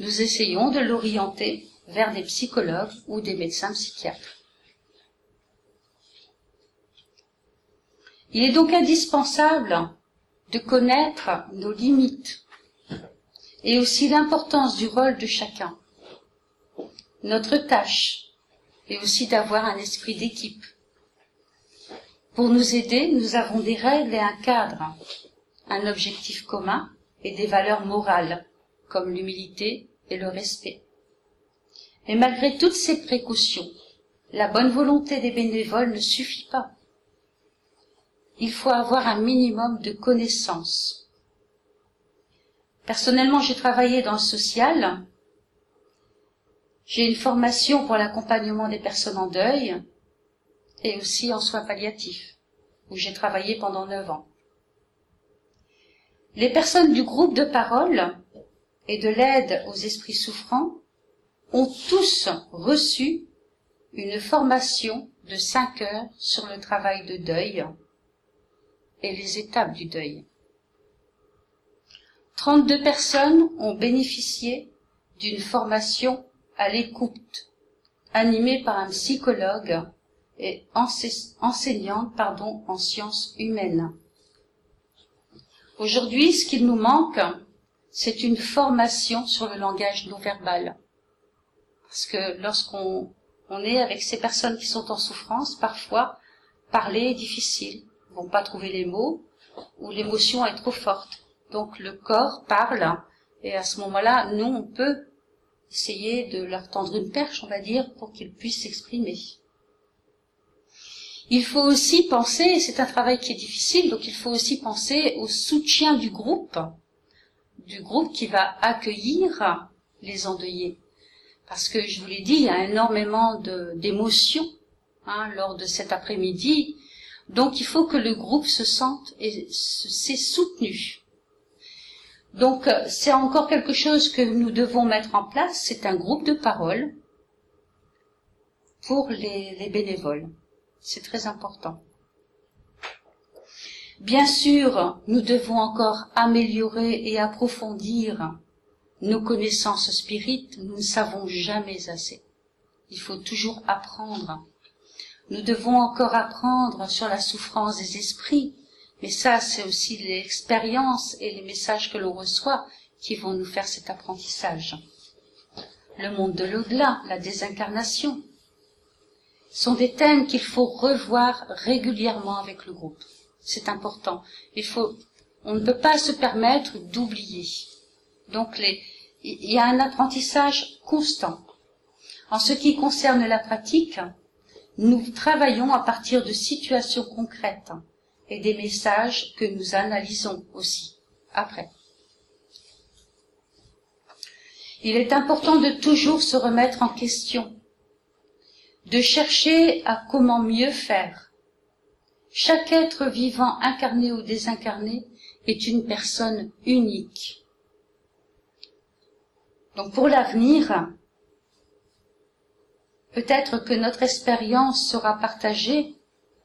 Speaker 3: nous essayons de l'orienter vers des psychologues ou des médecins psychiatres. Il est donc indispensable de connaître nos limites et aussi l'importance du rôle de chacun. Notre tâche est aussi d'avoir un esprit d'équipe. Pour nous aider, nous avons des règles et un cadre, un objectif commun et des valeurs morales, comme l'humilité et le respect. Et malgré toutes ces précautions, la bonne volonté des bénévoles ne suffit pas. Il faut avoir un minimum de connaissances Personnellement, j'ai travaillé dans le social. J'ai une formation pour l'accompagnement des personnes en deuil et aussi en soins palliatifs, où j'ai travaillé pendant neuf ans. Les personnes du groupe de parole et de l'aide aux esprits souffrants ont tous reçu une formation de cinq heures sur le travail de deuil et les étapes du deuil. 32 personnes ont bénéficié d'une formation à l'écoute, animée par un psychologue et enseignante pardon, en sciences humaines. Aujourd'hui, ce qu'il nous manque, c'est une formation sur le langage non verbal. Parce que lorsqu'on on est avec ces personnes qui sont en souffrance, parfois, parler est difficile. Ils vont pas trouver les mots, ou l'émotion est trop forte. Donc le corps parle et à ce moment-là, nous, on peut essayer de leur tendre une perche, on va dire, pour qu'ils puissent s'exprimer. Il faut aussi penser, c'est un travail qui est difficile, donc il faut aussi penser au soutien du groupe, du groupe qui va accueillir les endeuillés. Parce que je vous l'ai dit, il y a énormément d'émotions hein, lors de cet après-midi, donc il faut que le groupe se sente et s'est soutenu. Donc c'est encore quelque chose que nous devons mettre en place, c'est un groupe de parole pour les bénévoles. C'est très important. Bien sûr, nous devons encore améliorer et approfondir nos connaissances spirites, nous ne savons jamais assez. Il faut toujours apprendre. Nous devons encore apprendre sur la souffrance des esprits, mais ça, c'est aussi l'expérience et les messages que l'on reçoit qui vont nous faire cet apprentissage. Le monde de l'au-delà, la désincarnation, sont des thèmes qu'il faut revoir régulièrement avec le groupe. C'est important. Il faut, on ne peut pas se permettre d'oublier. Donc il y a un apprentissage constant. En ce qui concerne la pratique, nous travaillons à partir de situations concrètes et des messages que nous analysons aussi après. Il est important de toujours se remettre en question, de chercher à comment mieux faire. Chaque être vivant, incarné ou désincarné, est une personne unique. Donc pour l'avenir, peut-être que notre expérience sera partagée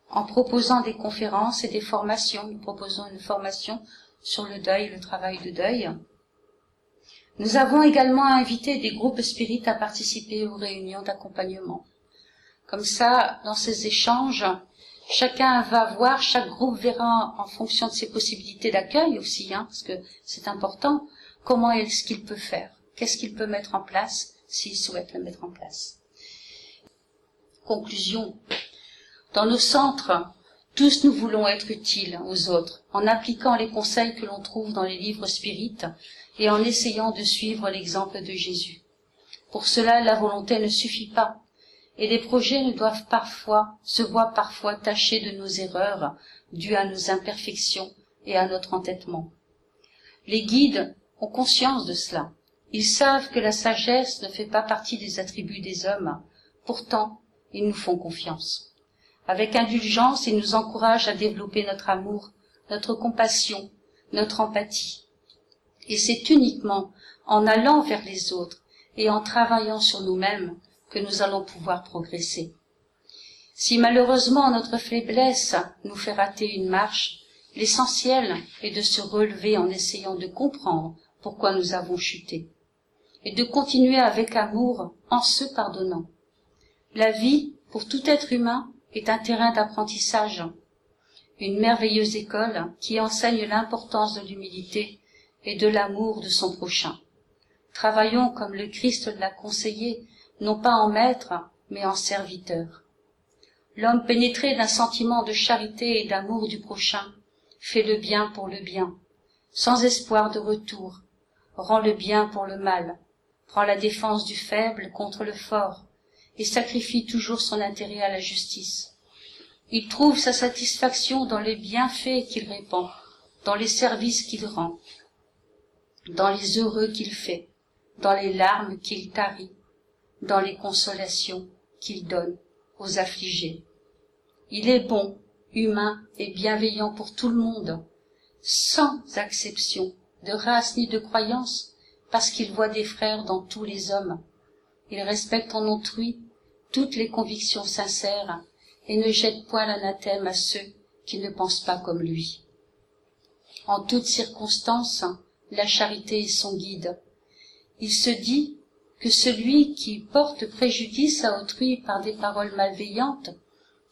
Speaker 3: en proposant des conférences et des formations. Nous proposons une formation sur le deuil, le travail de deuil. Nous avons également invité des groupes spirites à participer aux réunions d'accompagnement. Comme ça, dans ces échanges, chacun va voir, chaque groupe verra en fonction de ses possibilités d'accueil aussi, hein, parce que c'est important, comment est-ce qu'il peut faire, qu'est-ce qu'il peut mettre en place s'il souhaite le mettre en place. Conclusion, dans nos centres, tous nous voulons être utiles aux autres, en appliquant les conseils que l'on trouve dans les livres spirites et en essayant de suivre l'exemple de Jésus. Pour cela, la volonté ne suffit pas. Et les projets ne doivent parfois, se voient parfois tachés de nos erreurs, dues à nos imperfections et à notre entêtement. Les guides ont conscience de cela. Ils savent que la sagesse ne fait pas partie des attributs des hommes. Pourtant, ils nous font confiance. Avec indulgence, ils nous encouragent à développer notre amour, notre compassion, notre empathie. Et c'est uniquement en allant vers les autres et en travaillant sur nous-mêmes que nous allons pouvoir progresser. Si malheureusement notre faiblesse nous fait rater une marche, l'essentiel est de se relever en essayant de comprendre pourquoi nous avons chuté, et de continuer avec amour en se pardonnant. La vie, pour tout être humain, est un terrain d'apprentissage, une merveilleuse école qui enseigne l'importance de l'humilité et de l'amour de son prochain. Travaillons comme le Christ l'a conseillé, non pas en maître, mais en serviteur. L'homme pénétré d'un sentiment de charité et d'amour du prochain fait le bien pour le bien, sans espoir de retour, rend le bien pour le mal, prend la défense du faible contre le fort, et sacrifie toujours son intérêt à la justice. Il trouve sa satisfaction dans les bienfaits qu'il répand, dans les services qu'il rend, dans les heureux qu'il fait, dans les larmes qu'il tarit, dans les consolations qu'il donne aux affligés. Il est bon, humain et bienveillant pour tout le monde, sans exception de race ni de croyance, parce qu'il voit des frères dans tous les hommes. Il respecte en autrui toutes les convictions sincères et ne jette point l'anathème à ceux qui ne pensent pas comme lui. En toutes circonstances, la charité est son guide. Il se dit que celui qui porte préjudice à autrui par des paroles malveillantes,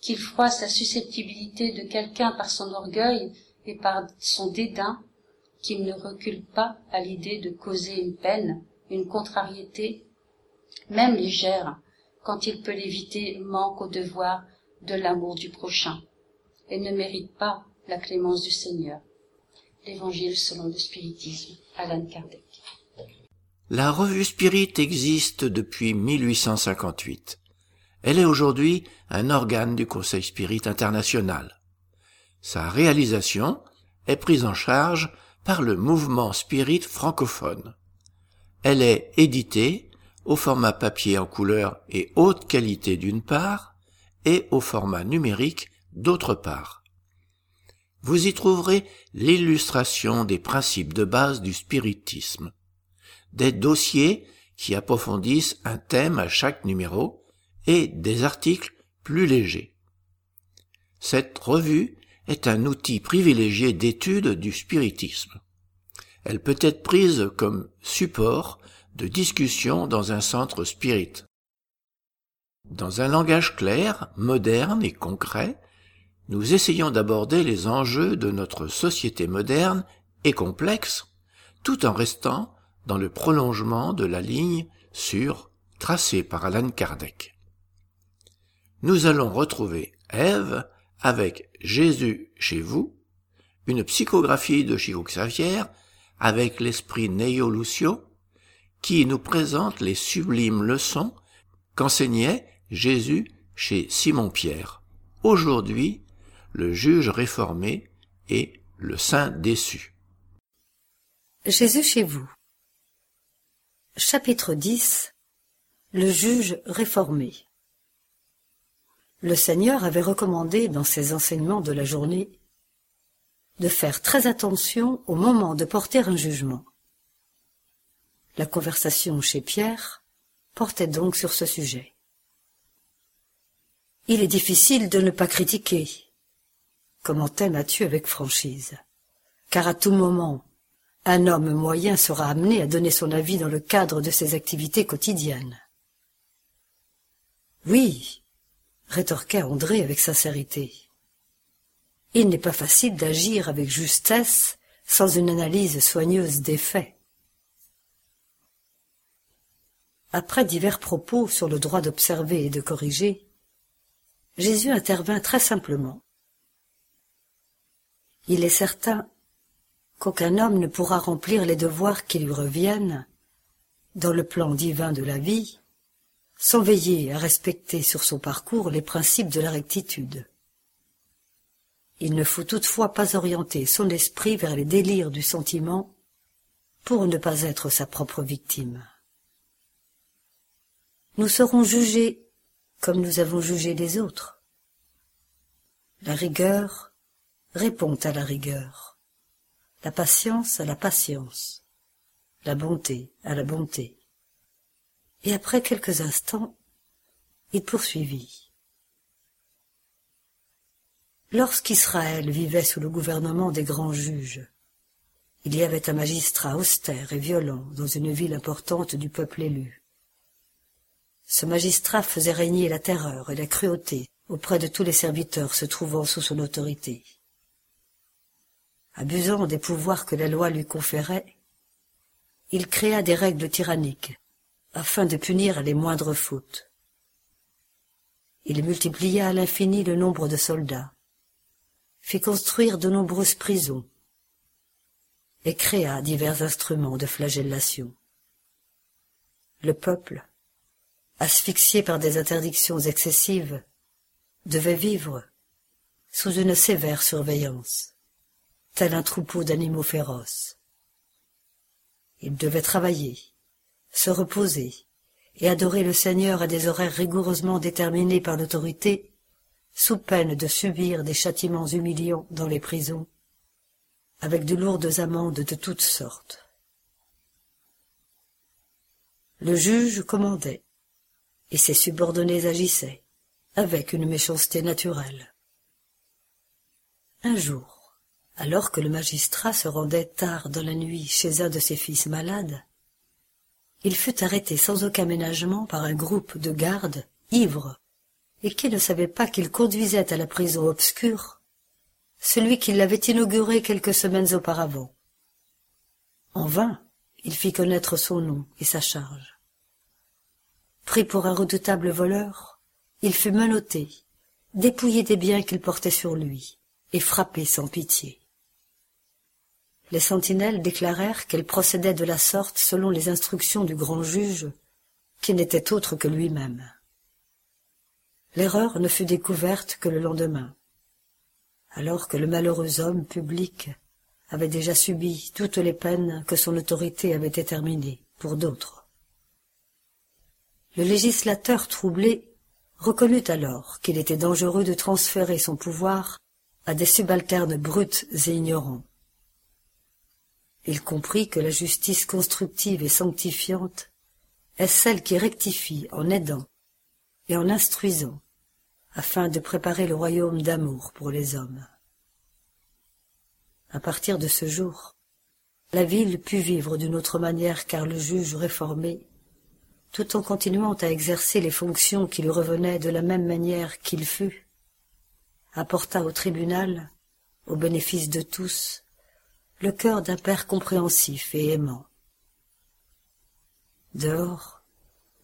Speaker 3: qu'il froisse la susceptibilité de quelqu'un par son orgueil et par son dédain, qu'il ne recule pas à l'idée de causer une peine, une contrariété, même légère, quand il peut l'éviter, manque au devoir de l'amour du prochain, et ne mérite pas la clémence du Seigneur. L'Évangile selon le spiritisme, Alan Kardec.
Speaker 1: La revue Spirit existe depuis 1858. Elle est aujourd'hui un organe du Conseil Spirit international. Sa réalisation est prise en charge par le mouvement Spirit francophone. Elle est éditée au format papier en couleur et haute qualité d'une part, et au format numérique d'autre part. Vous y trouverez l'illustration des principes de base du spiritisme, des dossiers qui approfondissent un thème à chaque numéro et des articles plus légers. Cette revue est un outil privilégié d'étude du spiritisme. Elle peut être prise comme support de discussion dans un centre spirit. Dans un langage clair, moderne et concret, nous essayons d'aborder les enjeux de notre société moderne et complexe, tout en restant dans le prolongement de la ligne sur tracée par Alan Kardec. Nous allons retrouver Ève avec Jésus chez vous, une psychographie de Chico Xavier avec l'esprit Neo Lucio, qui nous présente les sublimes leçons qu'enseignait Jésus chez Simon-Pierre. Aujourd'hui, le juge réformé et le saint déçu.
Speaker 4: Jésus chez vous. Chapitre 10 Le juge réformé. Le Seigneur avait recommandé dans ses enseignements de la journée de faire très attention au moment de porter un jugement. La conversation chez Pierre portait donc sur ce sujet. Il est difficile de ne pas critiquer, commentait Matthieu avec franchise, car à tout moment, un homme moyen sera amené à donner son avis dans le cadre de ses activités quotidiennes. Oui, rétorqua André avec sincérité. Il n'est pas facile d'agir avec justesse sans une analyse soigneuse des faits. Après divers propos sur le droit d'observer et de corriger, Jésus intervint très simplement. Il est certain qu'aucun homme ne pourra remplir les devoirs qui lui reviennent dans le plan divin de la vie sans veiller à respecter sur son parcours les principes de la rectitude. Il ne faut toutefois pas orienter son esprit vers les délires du sentiment pour ne pas être sa propre victime. Nous serons jugés comme nous avons jugé les autres. La rigueur répond à la rigueur, la patience à la patience, la bonté à la bonté. Et après quelques instants, il poursuivit. Lorsqu'Israël vivait sous le gouvernement des grands juges, il y avait un magistrat austère et violent dans une ville importante du peuple élu. Ce magistrat faisait régner la terreur et la cruauté auprès de tous les serviteurs se trouvant sous son autorité. Abusant des pouvoirs que la loi lui conférait, il créa des règles tyranniques afin de punir les moindres fautes. Il multiplia à l'infini le nombre de soldats, fit construire de nombreuses prisons et créa divers instruments de flagellation. Le peuple, asphyxié par des interdictions excessives, devait vivre sous une sévère surveillance, tel un troupeau d'animaux féroces. Il devait travailler, se reposer et adorer le Seigneur à des horaires rigoureusement déterminés par l'autorité sous peine de subir des châtiments humiliants dans les prisons, avec de lourdes amendes de toutes sortes. Le juge commandait, et ses subordonnés agissaient, avec une méchanceté naturelle. Un jour, alors que le magistrat se rendait tard dans la nuit chez un de ses fils malades, il fut arrêté sans aucun ménagement par un groupe de gardes ivres et qui ne savait pas qu'il conduisait à la prison obscure celui qui l'avait inauguré quelques semaines auparavant. En vain, il fit connaître son nom et sa charge. Pris pour un redoutable voleur, il fut menotté, dépouillé des biens qu'il portait sur lui, et frappé sans pitié. Les sentinelles déclarèrent qu'elle procédait de la sorte selon les instructions du grand juge, qui n'était autre que lui-même. L'erreur ne fut découverte que le lendemain, alors que le malheureux homme public avait déjà subi toutes les peines que son autorité avait déterminées pour d'autres. Le législateur troublé reconnut alors qu'il était dangereux de transférer son pouvoir à des subalternes brutes et ignorants. Il comprit que la justice constructive et sanctifiante est celle qui rectifie en aidant et en instruisant, afin de préparer le royaume d'amour pour les hommes. À partir de ce jour, la ville put vivre d'une autre manière car le juge réformé, tout en continuant à exercer les fonctions qui lui revenaient de la même manière qu'il fut, apporta au tribunal, au bénéfice de tous, le cœur d'un père compréhensif et aimant. Dehors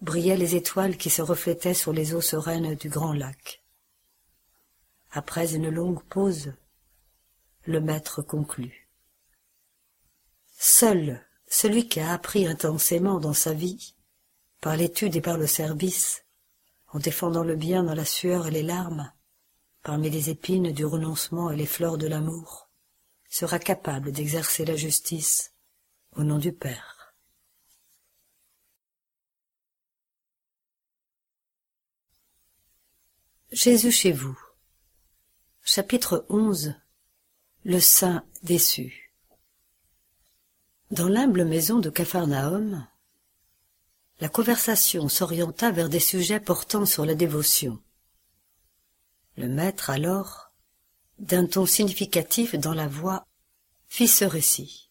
Speaker 4: brillaient les étoiles qui se reflétaient sur les eaux sereines du grand lac. Après une longue pause, le maître conclut. Seul celui qui a appris intensément dans sa vie, par l'étude et par le service, en défendant le bien dans la sueur et les larmes, parmi les épines du renoncement et les fleurs de l'amour, sera capable d'exercer la justice au nom du Père. Jésus chez vous. Chapitre 11 Le Saint déçu. Dans l'humble maison de Capharnaüm, la conversation s'orienta vers des sujets portant sur la dévotion. Le maître alors d'un ton significatif dans la voix, fit ce récit.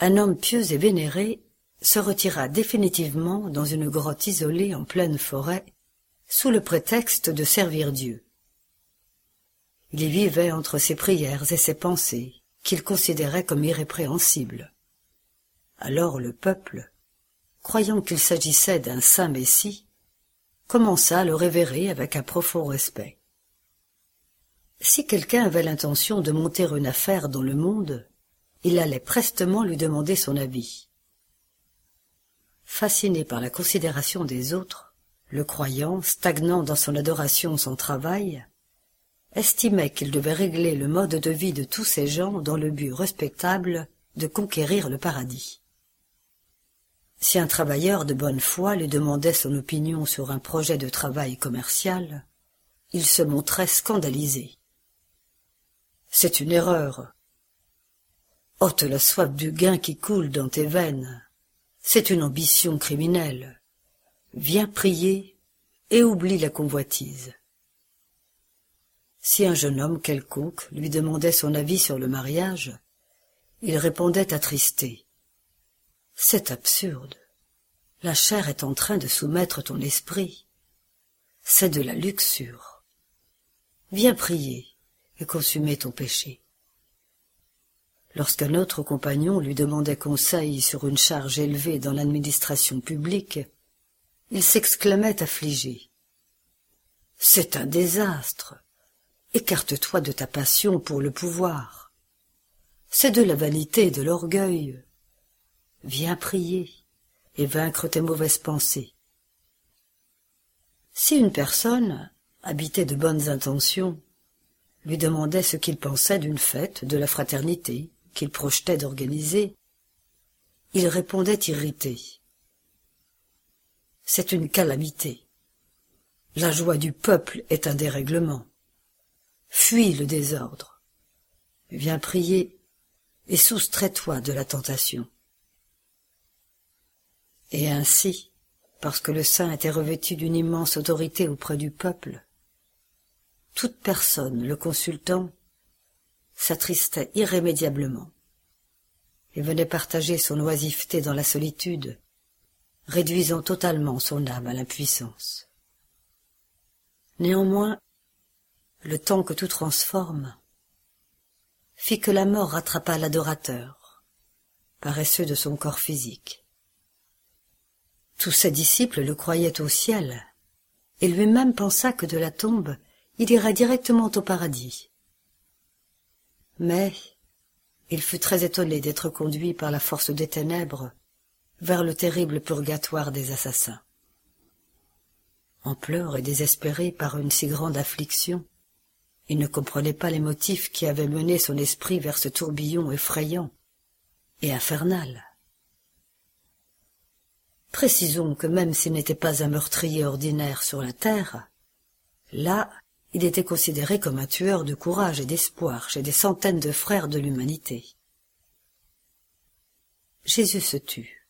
Speaker 4: Un homme pieux et vénéré se retira définitivement dans une grotte isolée en pleine forêt, sous le prétexte de servir Dieu. Il y vivait entre ses prières et ses pensées, qu'il considérait comme irrépréhensibles. Alors le peuple, croyant qu'il s'agissait d'un saint Messie, commença à le révérer avec un profond respect. Si quelqu'un avait l'intention de monter une affaire dans le monde, il allait prestement lui demander son avis. Fasciné par la considération des autres, le croyant, stagnant dans son adoration son travail, estimait qu'il devait régler le mode de vie de tous ces gens dans le but respectable de conquérir le paradis. Si un travailleur de bonne foi lui demandait son opinion sur un projet de travail commercial, il se montrait scandalisé. C'est une erreur. Ôte la soif du gain qui coule dans tes veines. C'est une ambition criminelle. Viens prier et oublie la convoitise. Si un jeune homme quelconque lui demandait son avis sur le mariage, il répondait attristé. C'est absurde. La chair est en train de soumettre ton esprit. C'est de la luxure. Viens prier et consumer ton péché. Lorsqu'un autre compagnon lui demandait conseil sur une charge élevée dans l'administration publique, il s'exclamait affligé. C'est un désastre. Écarte-toi de ta passion pour le pouvoir. C'est de la vanité et de l'orgueil. Viens prier et vaincre tes mauvaises pensées. Si une personne, habitée de bonnes intentions, lui demandait ce qu'il pensait d'une fête de la fraternité, qu'il projetait d'organiser, il répondait irrité. C'est une calamité. La joie du peuple est un dérèglement. Fuis le désordre. Viens prier et soustrais-toi de la tentation. Et ainsi, parce que le saint était revêtu d'une immense autorité auprès du peuple, toute personne le consultant s'attristait irrémédiablement et venait partager son oisiveté dans la solitude, réduisant totalement son âme à l'impuissance. Néanmoins, le temps que tout transforme fit que la mort rattrapa l'adorateur, paresseux de son corps physique. Tous ses disciples le croyaient au ciel, et lui-même pensa que de la tombe il irait directement au paradis. Mais il fut très étonné d'être conduit par la force des ténèbres vers le terrible purgatoire des assassins. En pleurs et désespéré par une si grande affliction, il ne comprenait pas les motifs qui avaient mené son esprit vers ce tourbillon effrayant et infernal. Précisons que même s'il n'était pas un meurtrier ordinaire sur la terre, là il était considéré comme un tueur de courage et d'espoir chez des centaines de frères de l'humanité. Jésus se tut,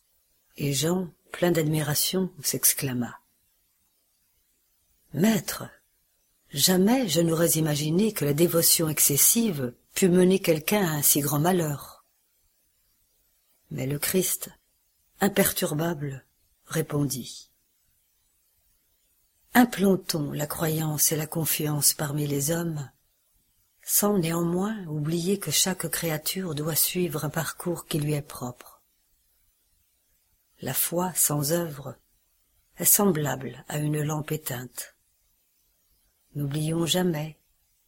Speaker 4: et Jean, plein d'admiration, s'exclama. Maître, jamais je n'aurais imaginé que la dévotion excessive pût mener quelqu'un à un si grand malheur. Mais le Christ, imperturbable, répondit. Implantons la croyance et la confiance parmi les hommes, sans néanmoins oublier que chaque créature doit suivre un parcours qui lui est propre. La foi sans œuvre est semblable à une lampe éteinte. N'oublions jamais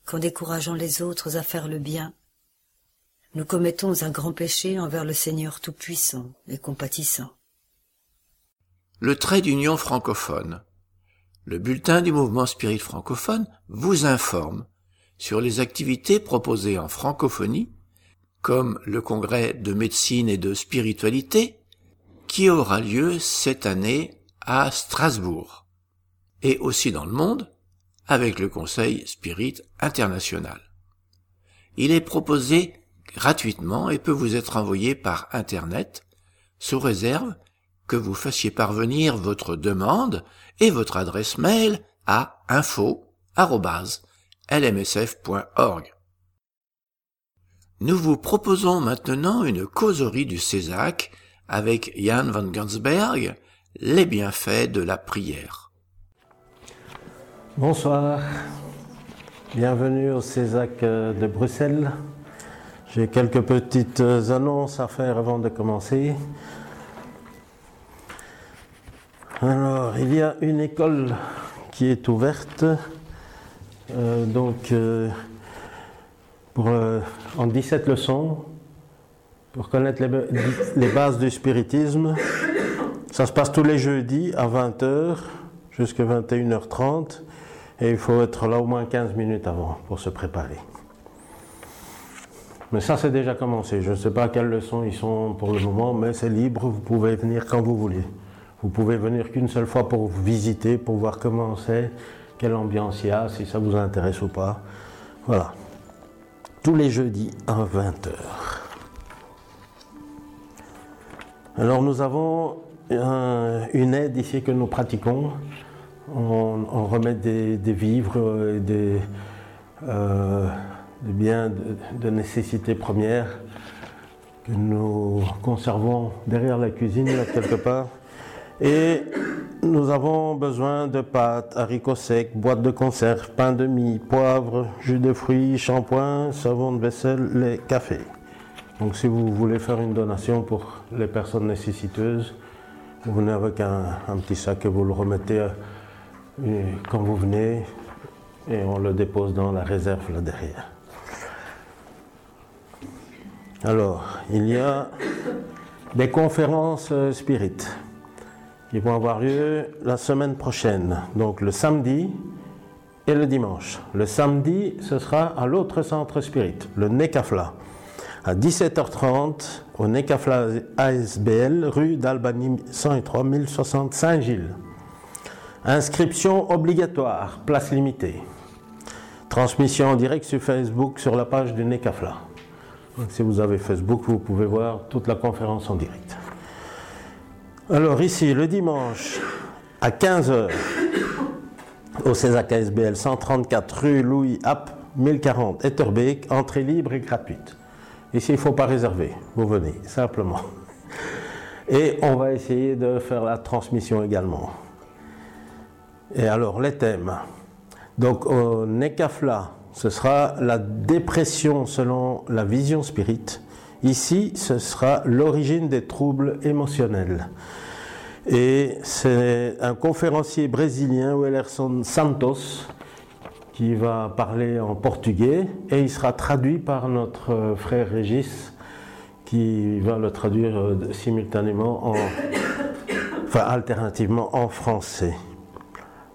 Speaker 4: qu'en décourageant les autres à faire le bien, nous commettons un grand péché envers le Seigneur Tout-Puissant et compatissant.
Speaker 1: Le trait d'union francophone le bulletin du mouvement spirit francophone vous informe sur les activités proposées en francophonie, comme le congrès de médecine et de spiritualité, qui aura lieu cette année à Strasbourg, et aussi dans le monde, avec le Conseil Spirit International. Il est proposé gratuitement et peut vous être envoyé par Internet, sous réserve que vous fassiez parvenir votre demande et votre adresse mail à info.lmsf.org. Nous vous proposons maintenant une causerie du Césac avec Jan van Gansberg, les bienfaits de la prière.
Speaker 5: Bonsoir, bienvenue au Césac de Bruxelles. J'ai quelques petites annonces à faire avant de commencer. Alors, il y a une école qui est ouverte, euh, donc euh, pour, euh, en 17 leçons, pour connaître les, bases du spiritisme, Ça se passe tous les jeudis à 20h jusqu'à 21h30 et il faut être là au moins 15 minutes avant pour se préparer. Mais ça, c'est déjà commencé. Je ne sais pas quelles leçons ils sont pour le moment, mais c'est libre. Vous pouvez venir quand vous voulez. Vous pouvez venir qu'une seule fois pour visiter, pour voir comment c'est, quelle ambiance il y a, si ça vous intéresse ou pas. Voilà. Tous les jeudis à 20h. Alors nous avons une aide ici que nous pratiquons. On, remet des, vivres et des, euh, biens de, nécessité première que nous conservons derrière la cuisine, quelque part. Et nous avons besoin de pâtes, haricots secs, boîtes de conserve, pain de mie, poivre, jus de fruits, shampoing, savon de vaisselle, lait, café. Donc si vous voulez faire une donation pour les personnes nécessiteuses, vous venez avec un, petit sac et vous le remettez euh, quand vous venez et on le dépose dans la réserve là derrière. Alors, il y a des conférences euh, spirites qui vont avoir lieu la semaine prochaine, donc le samedi et le dimanche. Le samedi, ce sera à l'autre centre spirit, le Nekafla, à 17h30 au Nekafla ASBL, rue d'Albany 103 1060 Saint-Gilles. Inscription obligatoire, place limitée. Transmission en direct sur Facebook sur la page du Nekafla. si vous avez Facebook, vous pouvez voir toute la conférence en direct. Alors ici, le dimanche, à 15h, au CESAC ASBL 134 rue Louis App, 1040 Etterbeek, entrée libre et gratuite. Ici, il ne faut pas réserver, vous venez, simplement. Et on va essayer de faire la transmission également. Et alors, les thèmes. Donc, au NECAFLA, ce sera la dépression selon la vision spirit. Ici, ce sera l'origine des troubles émotionnels. Et c'est un conférencier brésilien, Wellerson Santos, qui va parler en portugais et il sera traduit par notre frère Régis qui va le traduire euh, simultanément en, enfin alternativement en français.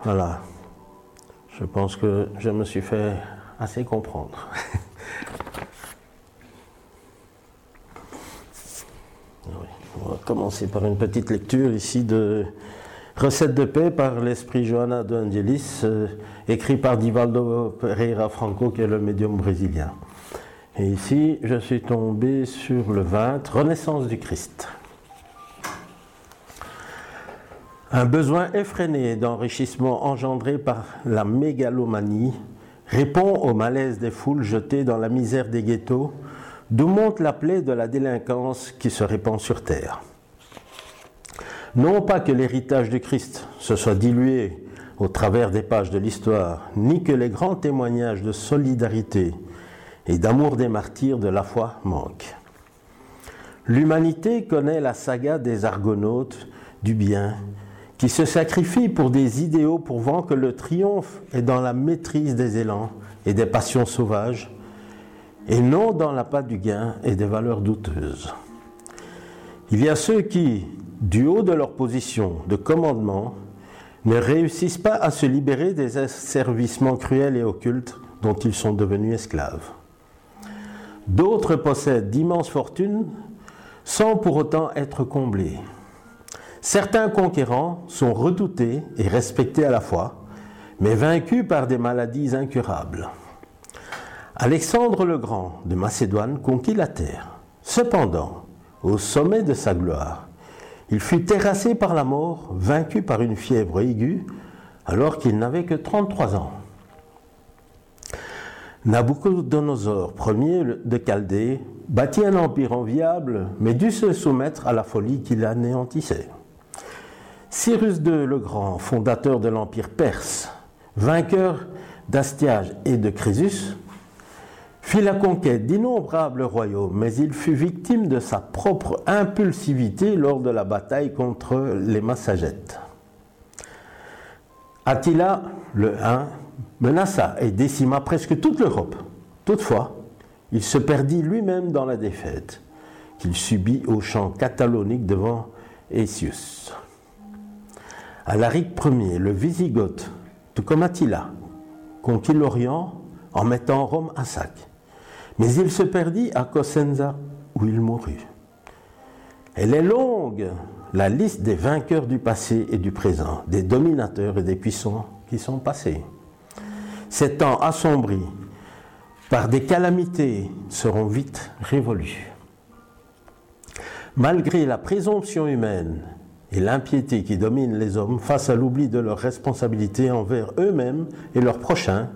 Speaker 5: Voilà. Je pense que je me suis fait assez comprendre. On va commencer par une petite lecture ici de Recette de paix par l'esprit Johanna de Angelis, euh, écrit par Divaldo Pereira Franco, qui est le médium brésilien. Et ici, je suis tombé sur le 20, Renaissance du Christ. Un besoin effréné d'enrichissement engendré par la mégalomanie répond au malaise des foules jetées dans la misère des ghettos d'où monte la plaie de la délinquance qui se répand sur terre. Non pas que l'héritage du Christ se soit dilué au travers des pages de l'histoire, ni que les grands témoignages de solidarité et d'amour des martyrs de la foi manquent. L'humanité connaît la saga des argonautes du bien, qui se sacrifient pour des idéaux prouvant que le triomphe est dans la maîtrise des élans et des passions sauvages, et non dans la l'appât du gain et des valeurs douteuses. Il y a ceux qui, du haut de leur position de commandement, ne réussissent pas à se libérer des asservissements cruels et occultes dont ils sont devenus esclaves. D'autres possèdent d'immenses fortunes sans pour autant être comblés. Certains conquérants sont redoutés et respectés à la fois, mais vaincus par des maladies incurables. Alexandre le Grand de Macédoine conquit la terre. Cependant, au sommet de sa gloire, il fut terrassé par la mort, vaincu par une fièvre aiguë, alors qu'il n'avait que 33 ans. Nabucodonosor Ier de Chaldée bâtit un empire enviable, mais dut se soumettre à la folie qui l'anéantissait. Cyrus II le Grand, fondateur de l'empire perse, vainqueur d'Astiage et de Crésus, fit la conquête d'innombrables royaumes, mais il fut victime de sa propre impulsivité lors de la bataille contre les Massagettes. Attila, le 1, menaça et décima presque toute l'Europe. Toutefois, il se perdit lui-même dans la défaite qu'il subit au champ catalonique devant Essius. Alaric Ier, le Visigoth, tout comme Attila, conquit l'Orient en mettant Rome à sac. Mais il se perdit à Cosenza où il mourut. Elle est longue, la liste des vainqueurs du passé et du présent, des dominateurs et des puissants qui sont passés. Ces temps assombris par des calamités seront vite révolus. Malgré la présomption humaine et l'impiété qui domine les hommes face à l'oubli de leurs responsabilités envers eux-mêmes et leurs prochains,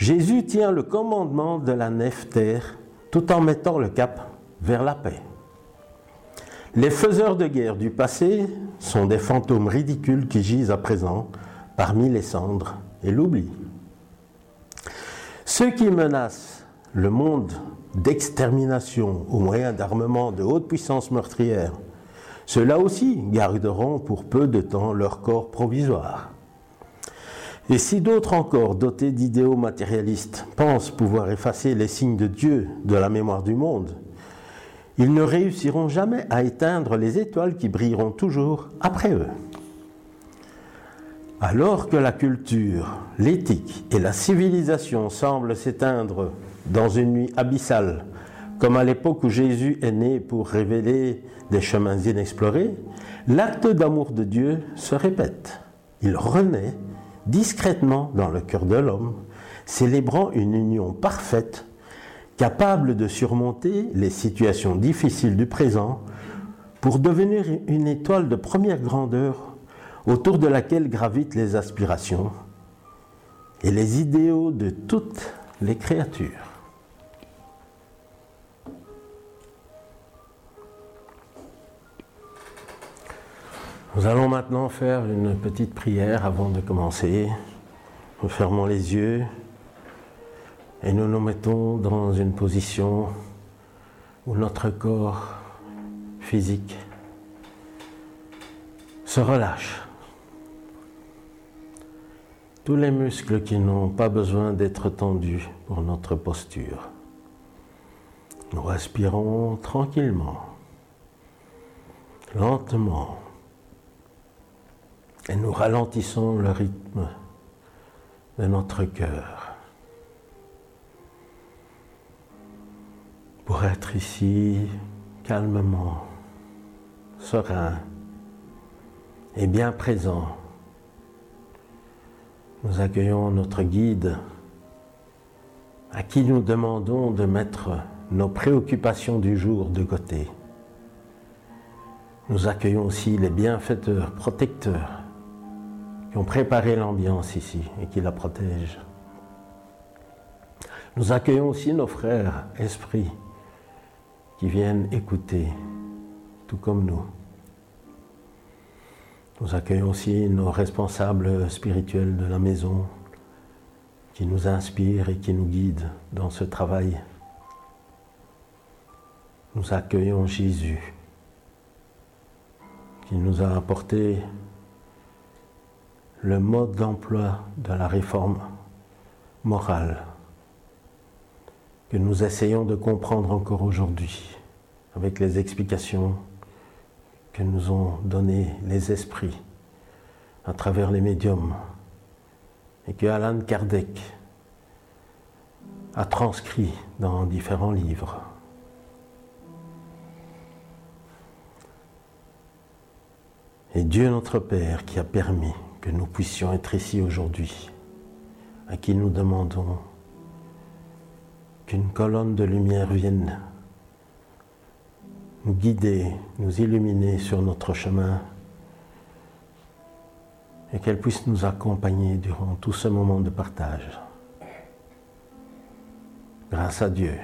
Speaker 5: Jésus tient le commandement de la nef terre tout en mettant le cap vers la paix. Les faiseurs de guerre du passé sont des fantômes ridicules qui gisent à présent parmi les cendres et l'oubli. Ceux qui menacent le monde d'extermination au moyen d'armements de haute puissance meurtrière, ceux-là aussi garderont pour peu de temps leur corps provisoire. Et si d'autres encore, dotés d'idéaux matérialistes, pensent pouvoir effacer les signes de Dieu de la mémoire du monde, ils ne réussiront jamais à éteindre les étoiles qui brilleront toujours après eux. Alors que la culture, l'éthique et la civilisation semblent s'éteindre dans une nuit abyssale, comme à l'époque où Jésus est né pour révéler des chemins inexplorés, l'acte d'amour de Dieu se répète. Il renaît discrètement dans le cœur de l'homme, célébrant une union parfaite, capable de surmonter les situations difficiles du présent pour devenir une étoile de première grandeur autour de laquelle gravitent les aspirations et les idéaux de toutes les créatures. Nous allons maintenant faire une petite prière avant de commencer. Nous fermons les yeux et nous nous mettons dans une position où notre corps physique se relâche. Tous les muscles qui n'ont pas besoin d'être tendus pour notre posture. Nous respirons tranquillement, lentement et nous ralentissons le rythme de notre cœur pour être ici calmement, serein et bien présent. Nous accueillons notre guide à qui nous demandons de mettre nos préoccupations du jour de côté. Nous accueillons aussi les bienfaiteurs, protecteurs qui ont préparé l'ambiance ici et qui la protègent. Nous accueillons aussi nos frères esprits qui viennent écouter, tout comme nous. Nous accueillons aussi nos responsables spirituels de la maison qui nous inspirent et qui nous guident dans ce travail. Nous accueillons Jésus qui nous a apporté le mode d'emploi de la réforme morale que nous essayons de comprendre encore aujourd'hui avec les explications que nous ont données les esprits à travers les médiums et que Alan Kardec a transcrit dans différents livres. Et Dieu notre Père qui a permis que nous puissions être ici aujourd'hui, à qui nous demandons qu'une colonne de lumière vienne nous guider, nous illuminer sur notre chemin et qu'elle puisse nous accompagner durant tout ce moment de partage. Grâce à Dieu.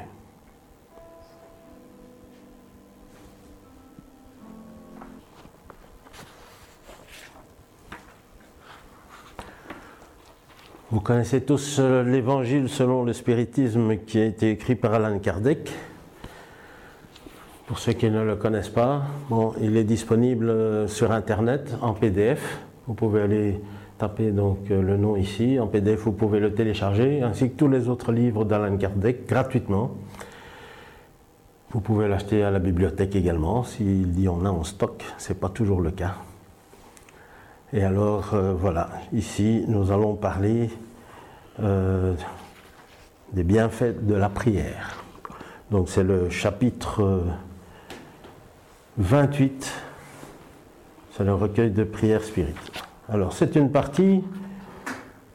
Speaker 5: Vous connaissez tous euh, l'évangile selon le spiritisme qui a été écrit par Alan Kardec. Pour ceux qui ne le connaissent pas, bon, il est disponible euh, sur Internet en PDF. Vous pouvez aller taper donc euh, le nom ici. En PDF, vous pouvez le télécharger, ainsi que tous les autres livres d'Alan Kardec gratuitement. Vous pouvez l'acheter à la bibliothèque également, s'il y en a en stock. Ce n'est pas toujours le cas. Et alors, euh, voilà, ici, nous allons parler euh, des bienfaits de la prière. Donc, c'est le chapitre 28, c'est le recueil de prières spirituelles. Alors, c'est une partie,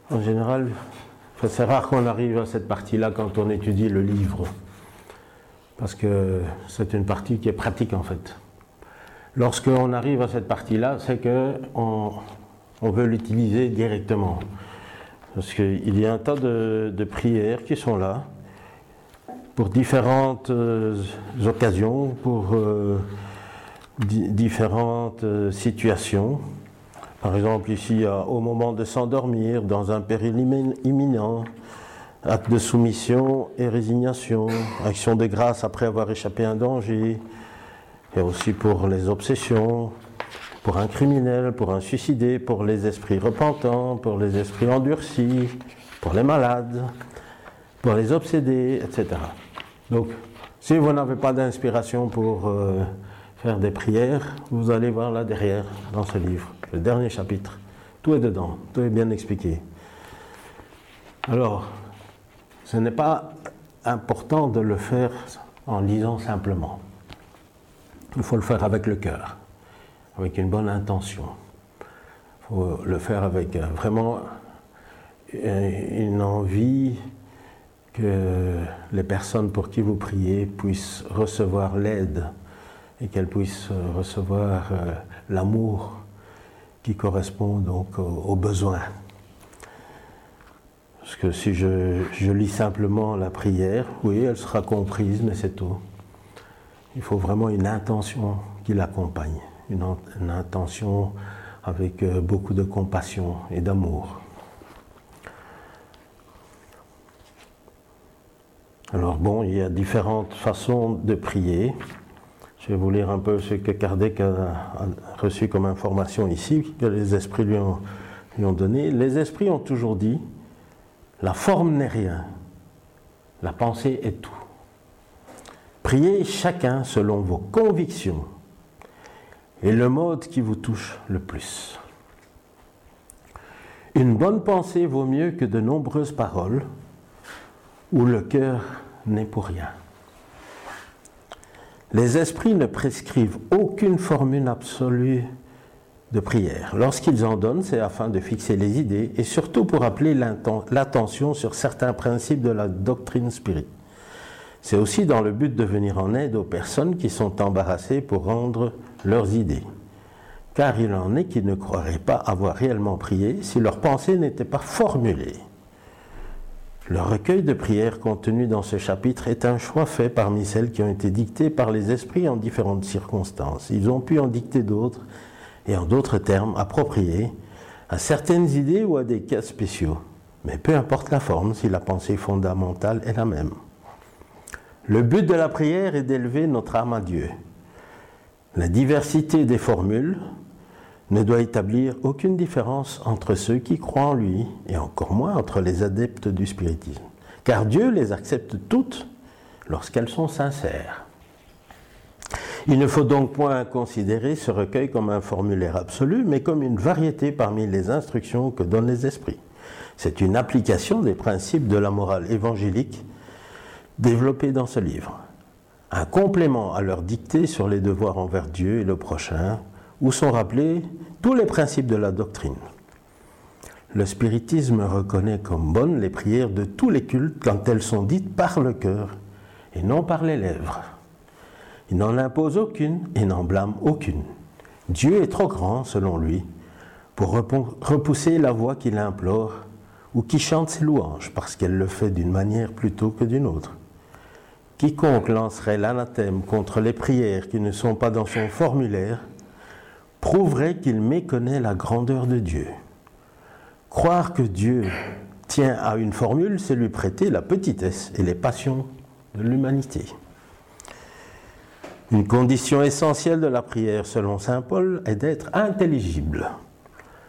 Speaker 5: en général, c'est rare qu'on arrive à cette partie-là quand on étudie le livre, parce que c'est une partie qui est pratique en fait. Lorsqu'on arrive à cette partie-là, c'est qu'on on veut l'utiliser directement. Parce qu'il y a un tas de, prières qui sont là pour différentes euh, occasions, pour euh, différentes euh, situations. Par exemple, ici, au moment de s'endormir, dans un péril imminent, acte de soumission et résignation, action de grâce après avoir échappé à un danger, et aussi pour les obsessions, pour un criminel, pour un suicidé, pour les esprits repentants, pour les esprits endurcis, pour les malades, pour les obsédés, etc. Donc, si vous n'avez pas d'inspiration pour euh, faire des prières, vous allez voir là derrière, dans ce livre, le dernier chapitre. Tout est dedans, tout est bien expliqué. Alors, ce n'est pas important de le faire en lisant simplement. Il faut le faire avec le cœur, avec une bonne intention. Il faut le faire avec vraiment une envie que les personnes pour qui vous priez puissent recevoir l'aide et qu'elles puissent recevoir euh, l'amour qui correspond donc aux besoins. Parce que si je, lis simplement la prière, oui, elle sera comprise, mais c'est tout il faut vraiment une intention qui l'accompagne, une, intention avec euh, beaucoup de compassion et d'amour. Alors bon, il y a différentes façons de prier. Je vais vous lire un peu ce que Kardec a, reçu comme information ici, que les esprits lui ont, lui ont donné. Les esprits ont toujours dit, la forme n'est rien, la pensée est tout. Priez chacun selon vos convictions et le mode qui vous touche le plus. Une bonne pensée vaut mieux que de nombreuses paroles où le cœur n'est pour rien. Les esprits ne prescrivent aucune formule absolue de prière. Lorsqu'ils en donnent, c'est afin de fixer les idées et surtout pour appeler l'attention sur certains principes de la doctrine spirituelle. C'est aussi dans le but de venir en aide aux personnes qui sont embarrassées pour rendre leurs idées. Car il en est qui ne croiraient pas avoir réellement prié si leurs pensées n'étaient pas formulées. Le recueil de prières contenu dans ce chapitre est un choix fait parmi celles qui ont été dictées par les esprits en différentes circonstances. Ils ont pu en dicter d'autres, et en d'autres termes appropriés, à certaines idées ou à des cas spéciaux. Mais peu importe la forme si la pensée fondamentale est la même. Le but de la prière est d'élever notre âme à Dieu. La diversité des formules ne doit établir aucune différence entre ceux qui croient en lui et encore moins entre les adeptes du spiritisme. Car Dieu les accepte toutes lorsqu'elles sont sincères. Il ne faut donc point considérer ce recueil comme un formulaire absolu, mais comme une variété parmi les instructions que donnent les esprits. C'est une application des principes de la morale évangélique développés dans ce livre. Un complément à leur dictée sur les devoirs envers Dieu et le prochain, où sont rappelés tous les principes de la doctrine. Le spiritisme reconnaît comme bonnes les prières de tous les cultes quand elles sont dites par le cœur et non par les lèvres. Il n'en impose aucune et n'en blâme aucune. Dieu est trop grand, selon lui, pour repousser la voix qu'il implore ou qui chante ses louanges, parce qu'elle le fait d'une manière plutôt que d'une autre. Quiconque lancerait l'anathème contre les prières qui ne sont pas dans son formulaire prouverait qu'il méconnaît la grandeur de Dieu. Croire que Dieu tient à une formule, c'est lui prêter la petitesse et les passions de l'humanité. Une condition essentielle de la prière, selon Saint Paul, est d'être intelligible,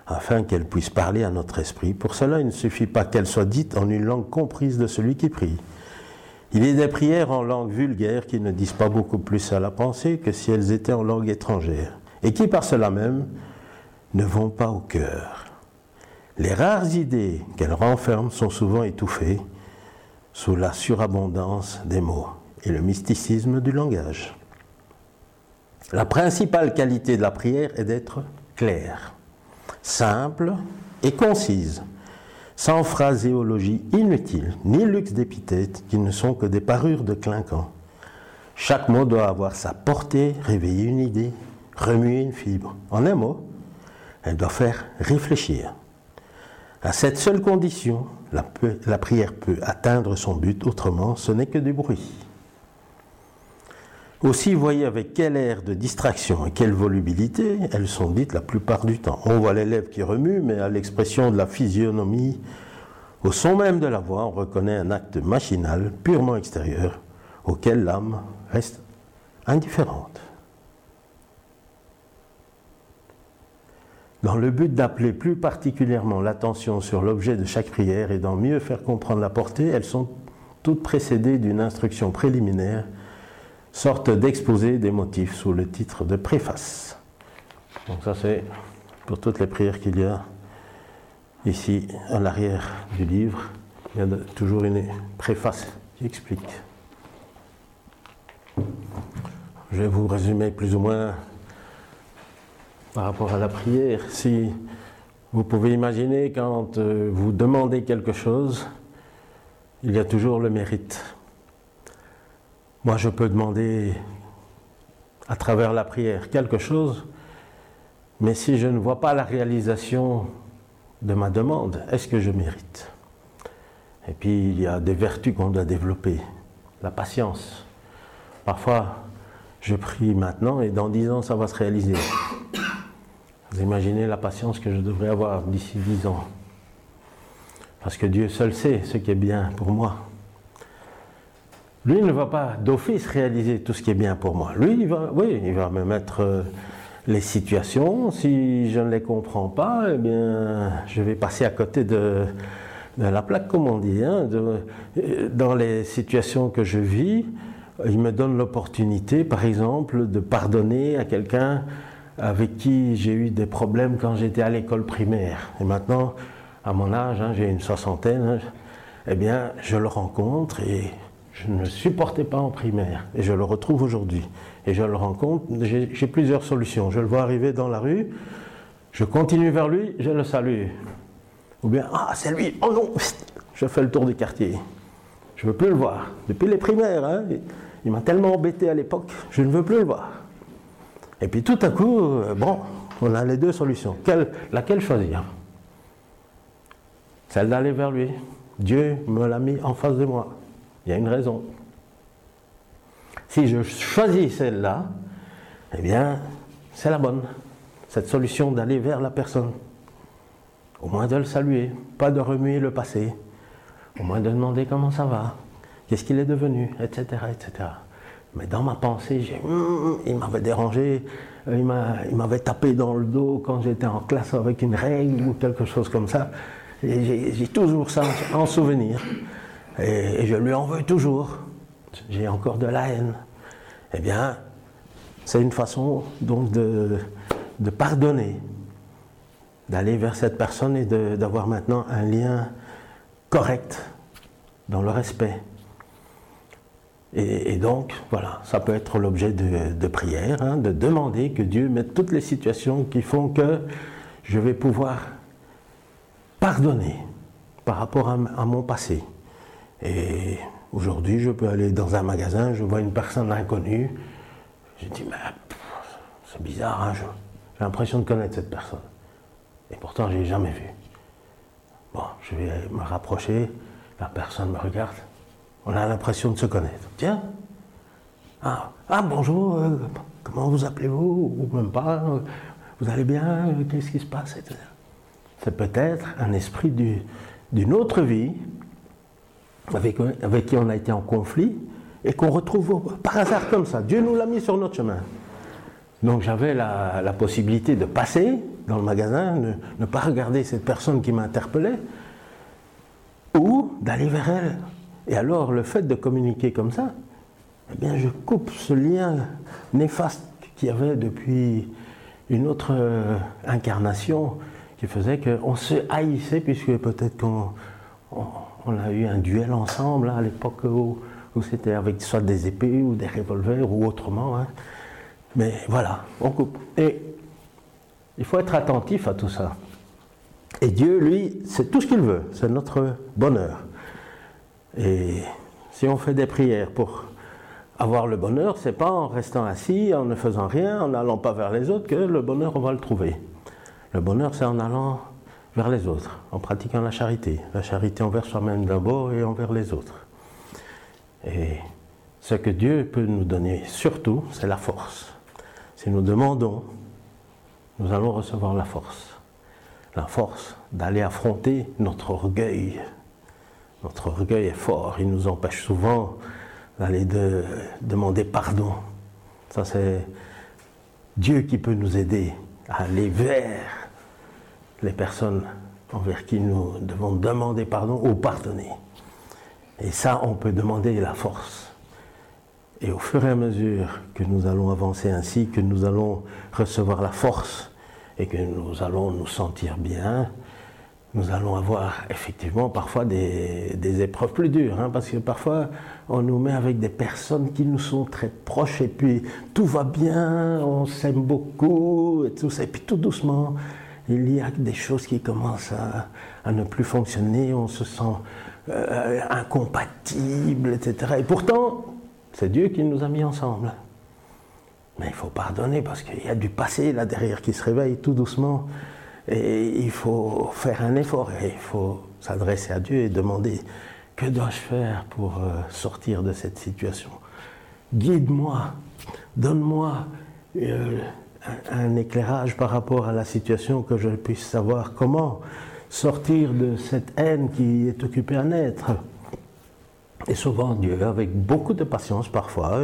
Speaker 5: afin qu'elle puisse parler à notre esprit. Pour cela, il ne suffit pas qu'elle soit dite en une langue comprise de celui qui prie. Il y a des prières en langue vulgaire qui ne disent pas beaucoup plus à la pensée que si elles étaient en langue étrangère, et qui par cela même ne vont pas au cœur. Les rares idées qu'elles renferment sont souvent étouffées sous la surabondance des mots et le mysticisme du langage. La principale qualité de la prière est d'être claire, simple et concise, sans phraséologie inutile, ni luxe d'épithètes qui ne sont que des parures de clinquant. Chaque mot doit avoir sa portée, réveiller une idée, remuer une fibre. En un mot, elle doit faire réfléchir. À cette seule condition, la prière peut atteindre son but, autrement ce n'est que du bruit. Aussi, voyez avec quel air de distraction et quelle volubilité elles sont dites la plupart du temps. On voit les lèvres qui remuent, mais à l'expression de la physionomie, au son même de la voix, on reconnaît un acte machinal, purement extérieur, auquel l'âme reste indifférente. Dans le but d'appeler plus particulièrement l'attention sur l'objet de chaque prière et d'en mieux faire comprendre la portée, elles sont toutes précédées d'une instruction préliminaire sorte d'exposé des motifs sous le titre de préface. Donc ça c'est pour toutes les prières qu'il y a ici à l'arrière du livre. Il y a toujours une préface qui explique. Je vais vous résumer plus ou moins par rapport à la prière. Si vous pouvez imaginer quand euh, vous demandez quelque chose, il y a toujours le mérite. Moi, je peux demander à travers la prière quelque chose, mais si je ne vois pas la réalisation de ma demande, est-ce que je mérite? Et puis, il y a des vertus qu'on doit développer. La patience. Parfois, je prie maintenant et dans dix ans, ça va se réaliser. Vous imaginez la patience que je devrais avoir d'ici dix ans? Parce que Dieu seul sait ce qui est bien pour moi. Lui ne va pas d'office réaliser tout ce qui est bien pour moi. Lui, il va, oui, il va me mettre euh, les situations. Si je ne les comprends pas, eh bien, je vais passer à côté de, la plaque, comme on dit. Hein, dans les situations que je vis, il me donne l'opportunité, par exemple, de pardonner à quelqu'un avec qui j'ai eu des problèmes quand j'étais à l'école primaire. Et maintenant, à mon âge, hein, j'ai une soixantaine, hein, eh bien, je le rencontre et je ne supportais pas en primaire et je le retrouve aujourd'hui. Et je le rencontre, j'ai plusieurs solutions. Je le vois arriver dans la rue, je continue vers lui, je le salue. Ou bien, ah, c'est lui, oh non, je fais le tour du quartier. Je ne veux plus le voir. Depuis les primaires, hein, il m'a tellement embêté à l'époque, je ne veux plus le voir. Et puis tout à coup, euh, bon, on a les deux solutions. laquelle choisir? Celle d'aller vers lui. Dieu me l'a mis en face de moi. Il y a une raison. Si je choisis celle-là, eh bien, c'est la bonne. Cette solution d'aller vers la personne. Au moins de le saluer, pas de remuer le passé. Au moins de demander comment ça va, qu'est-ce qu'il est devenu, etc., etc. Mais dans ma pensée, hum, hum, il m'avait dérangé, euh, il m'avait tapé dans le dos quand j'étais en classe avec une règle ou quelque chose comme ça. J'ai toujours ça en souvenir. Et, je lui en veux toujours. J'ai encore de la haine. Eh bien, c'est une façon donc de, de pardonner, d'aller vers cette personne et d'avoir maintenant un lien correct dans le respect. Et, donc, voilà, ça peut être l'objet de, prière, hein, de demander que Dieu mette toutes les situations qui font que je vais pouvoir pardonner par rapport à mon passé. Et aujourd'hui, je peux aller dans un magasin, je vois une personne inconnue, je dis, mais c'est bizarre, hein, j'ai l'impression de connaître cette personne. Et pourtant, je ne l'ai jamais vue. Bon, je vais me rapprocher, la personne me regarde, on a l'impression de se connaître. Tiens, ah, ah bonjour, euh, comment vous appelez-vous? Ou même pas, vous allez bien Qu'est-ce qui se passe C'est peut-être un esprit d'une autre vie avec, qui on a été en conflit et qu'on retrouve par hasard comme ça. Dieu nous l'a mis sur notre chemin. Donc j'avais la, possibilité de passer dans le magasin, ne, ne pas regarder cette personne qui m'interpellait, ou d'aller vers elle. Et alors le fait de communiquer comme ça, eh bien je coupe ce lien néfaste qu'il y avait depuis une autre euh, incarnation qui faisait qu'on se haïssait, puisque peut-être qu'on on, a eu un duel ensemble hein, à l'époque où, c'était avec soit des épées ou des revolvers ou autrement. Hein. Mais voilà, on coupe. Et il faut être attentif à tout ça. Et Dieu, lui, c'est tout ce qu'il veut, c'est notre bonheur. Et si on fait des prières pour avoir le bonheur, c'est pas en restant assis, en ne faisant rien, en n'allant pas vers les autres que le bonheur, on va le trouver. Le bonheur, c'est en allant vers les autres, en pratiquant la charité. La charité envers soi-même d'abord et envers les autres. Et ce que Dieu peut nous donner surtout, c'est la force. Si nous demandons, nous allons recevoir la force. La force d'aller affronter notre orgueil. Notre orgueil est fort, il nous empêche souvent d'aller de, demander pardon. Ça, c'est Dieu qui peut nous aider à aller vers les personnes envers qui nous devons demander pardon ou pardonner. Et ça, on peut demander la force. Et au fur et à mesure que nous allons avancer ainsi, que nous allons recevoir la force et que nous allons nous sentir bien, nous allons avoir effectivement parfois des, épreuves plus dures, hein, parce que parfois on nous met avec des personnes qui nous sont très proches et puis tout va bien, on s'aime beaucoup et tout ça, et puis tout doucement, il y a des choses qui commencent à, ne plus fonctionner, on se sent euh, incompatible, etc. Et pourtant, c'est Dieu qui nous a mis ensemble. Mais il faut pardonner parce qu'il y a du passé là derrière qui se réveille tout doucement. Et il faut faire un effort et il faut s'adresser à Dieu et demander que dois-je faire pour euh, sortir de cette situation? Guide-moi, donne-moi euh, un, éclairage par rapport à la situation, que je puisse savoir comment sortir de cette haine qui est occupée à naître? Et souvent Dieu, avec beaucoup de patience parfois,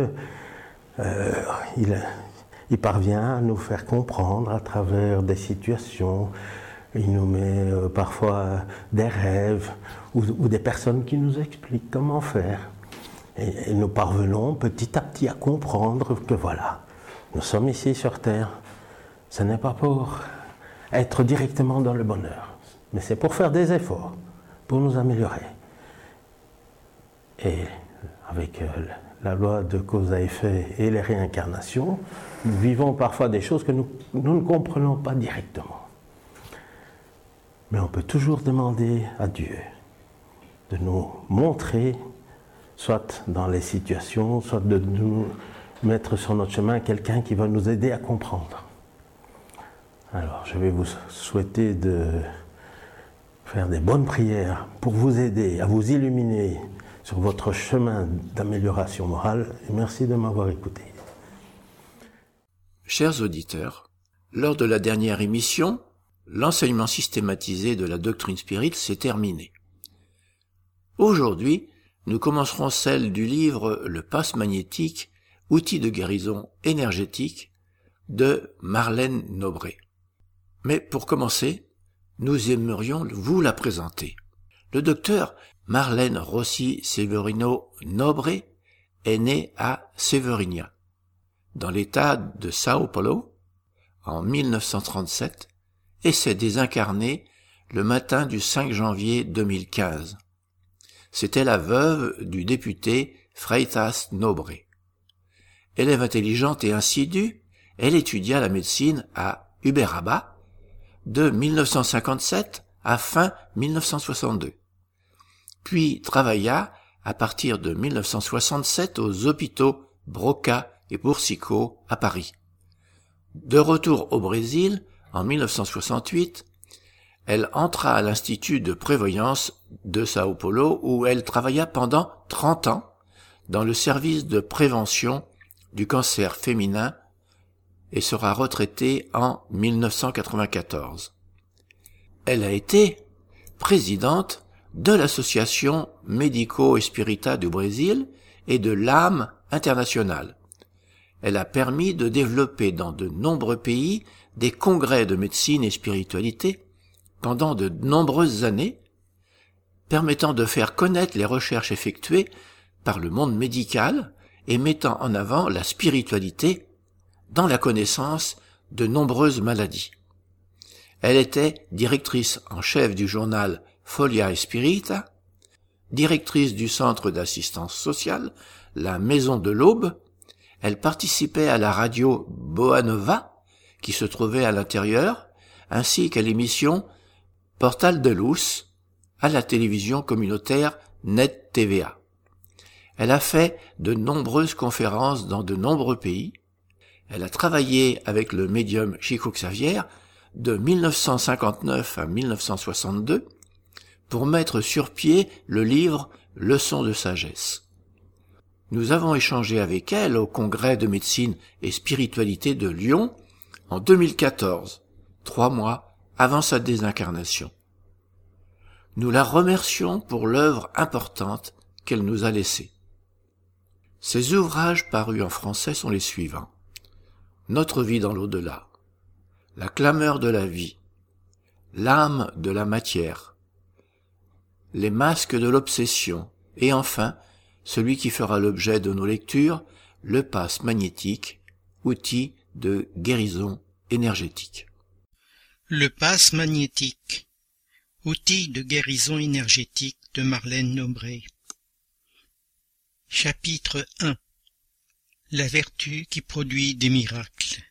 Speaker 5: euh, il, il, parvient à nous faire comprendre à travers des situations. Il nous met euh, parfois des rêves ou, des personnes qui nous expliquent comment faire. et nous parvenons petit à petit à comprendre que voilà, nous sommes ici sur Terre. Ce n'est pas pour être directement dans le bonheur, mais c'est pour faire des efforts, pour nous améliorer. Et avec euh, la loi de cause à effet et les réincarnations, nous vivons parfois des choses que nous, nous ne comprenons pas directement. Mais on peut toujours demander à Dieu de nous montrer, soit dans les situations, soit de nous mettre sur notre chemin quelqu'un qui va nous aider à comprendre. Alors, je vais vous souhaiter de faire des bonnes prières pour vous aider à vous illuminer sur votre chemin d'amélioration morale merci de m'avoir écouté.
Speaker 1: Chers auditeurs, lors de la dernière émission, l'enseignement systématisé de la doctrine spirite s'est terminé. Aujourd'hui, nous commencerons celle du livre Le passe magnétique outil de guérison énergétique de Marlène Nobré. Mais pour commencer, nous aimerions vous la présenter. Le docteur Marlène Rossi Severino Nobré est né à Severinia, dans l'état de Sao Paulo, en 1937, et s'est désincarnée le matin du 5 janvier 2015. C'était la veuve du député Freitas Nobré. Élève intelligente et insidue, elle étudia la médecine à Uberaba de 1957 à fin 1962. Puis travailla à partir de 1967 aux hôpitaux Broca et Boursicot à Paris. De retour au Brésil, en 1968, elle entra à l'Institut de prévoyance de Sao Paulo où elle travailla pendant 30 ans dans le service de prévention du cancer féminin et sera retraitée en 1994. Elle a été présidente de l'association Médico Espirita du Brésil et de l'âme internationale. Elle a permis de développer dans de nombreux pays des congrès de médecine et spiritualité pendant de nombreuses années, permettant de faire connaître les recherches effectuées par le monde médical et mettant en avant la spiritualité dans la connaissance de nombreuses maladies. Elle était directrice en chef du journal Folia Spirita, directrice du centre d'assistance sociale, la Maison de l'Aube. Elle participait à la radio Boanova, qui se trouvait à l'intérieur, ainsi qu'à l'émission Portal de Luz, à la télévision communautaire Net TVA. Elle a fait de nombreuses conférences dans de nombreux pays. Elle a travaillé avec le médium Chico Xavier de 1959 à 1962 pour mettre sur pied le livre Leçons de sagesse. Nous avons échangé avec elle au congrès de médecine et spiritualité de Lyon en 2014, trois mois avant sa désincarnation. Nous la remercions pour l'œuvre importante qu'elle nous a laissée. Ses ouvrages parus en français sont les suivants. Notre vie dans l'au-delà, la clameur de la vie, l'âme de la matière, les masques de l'obsession, et enfin, celui qui fera l'objet de nos lectures, le passe magnétique, outil de guérison énergétique.
Speaker 6: Le passe magnétique, outil de guérison énergétique de Marlène Nombré. Chapitre 1 La vertu qui produit des miracles.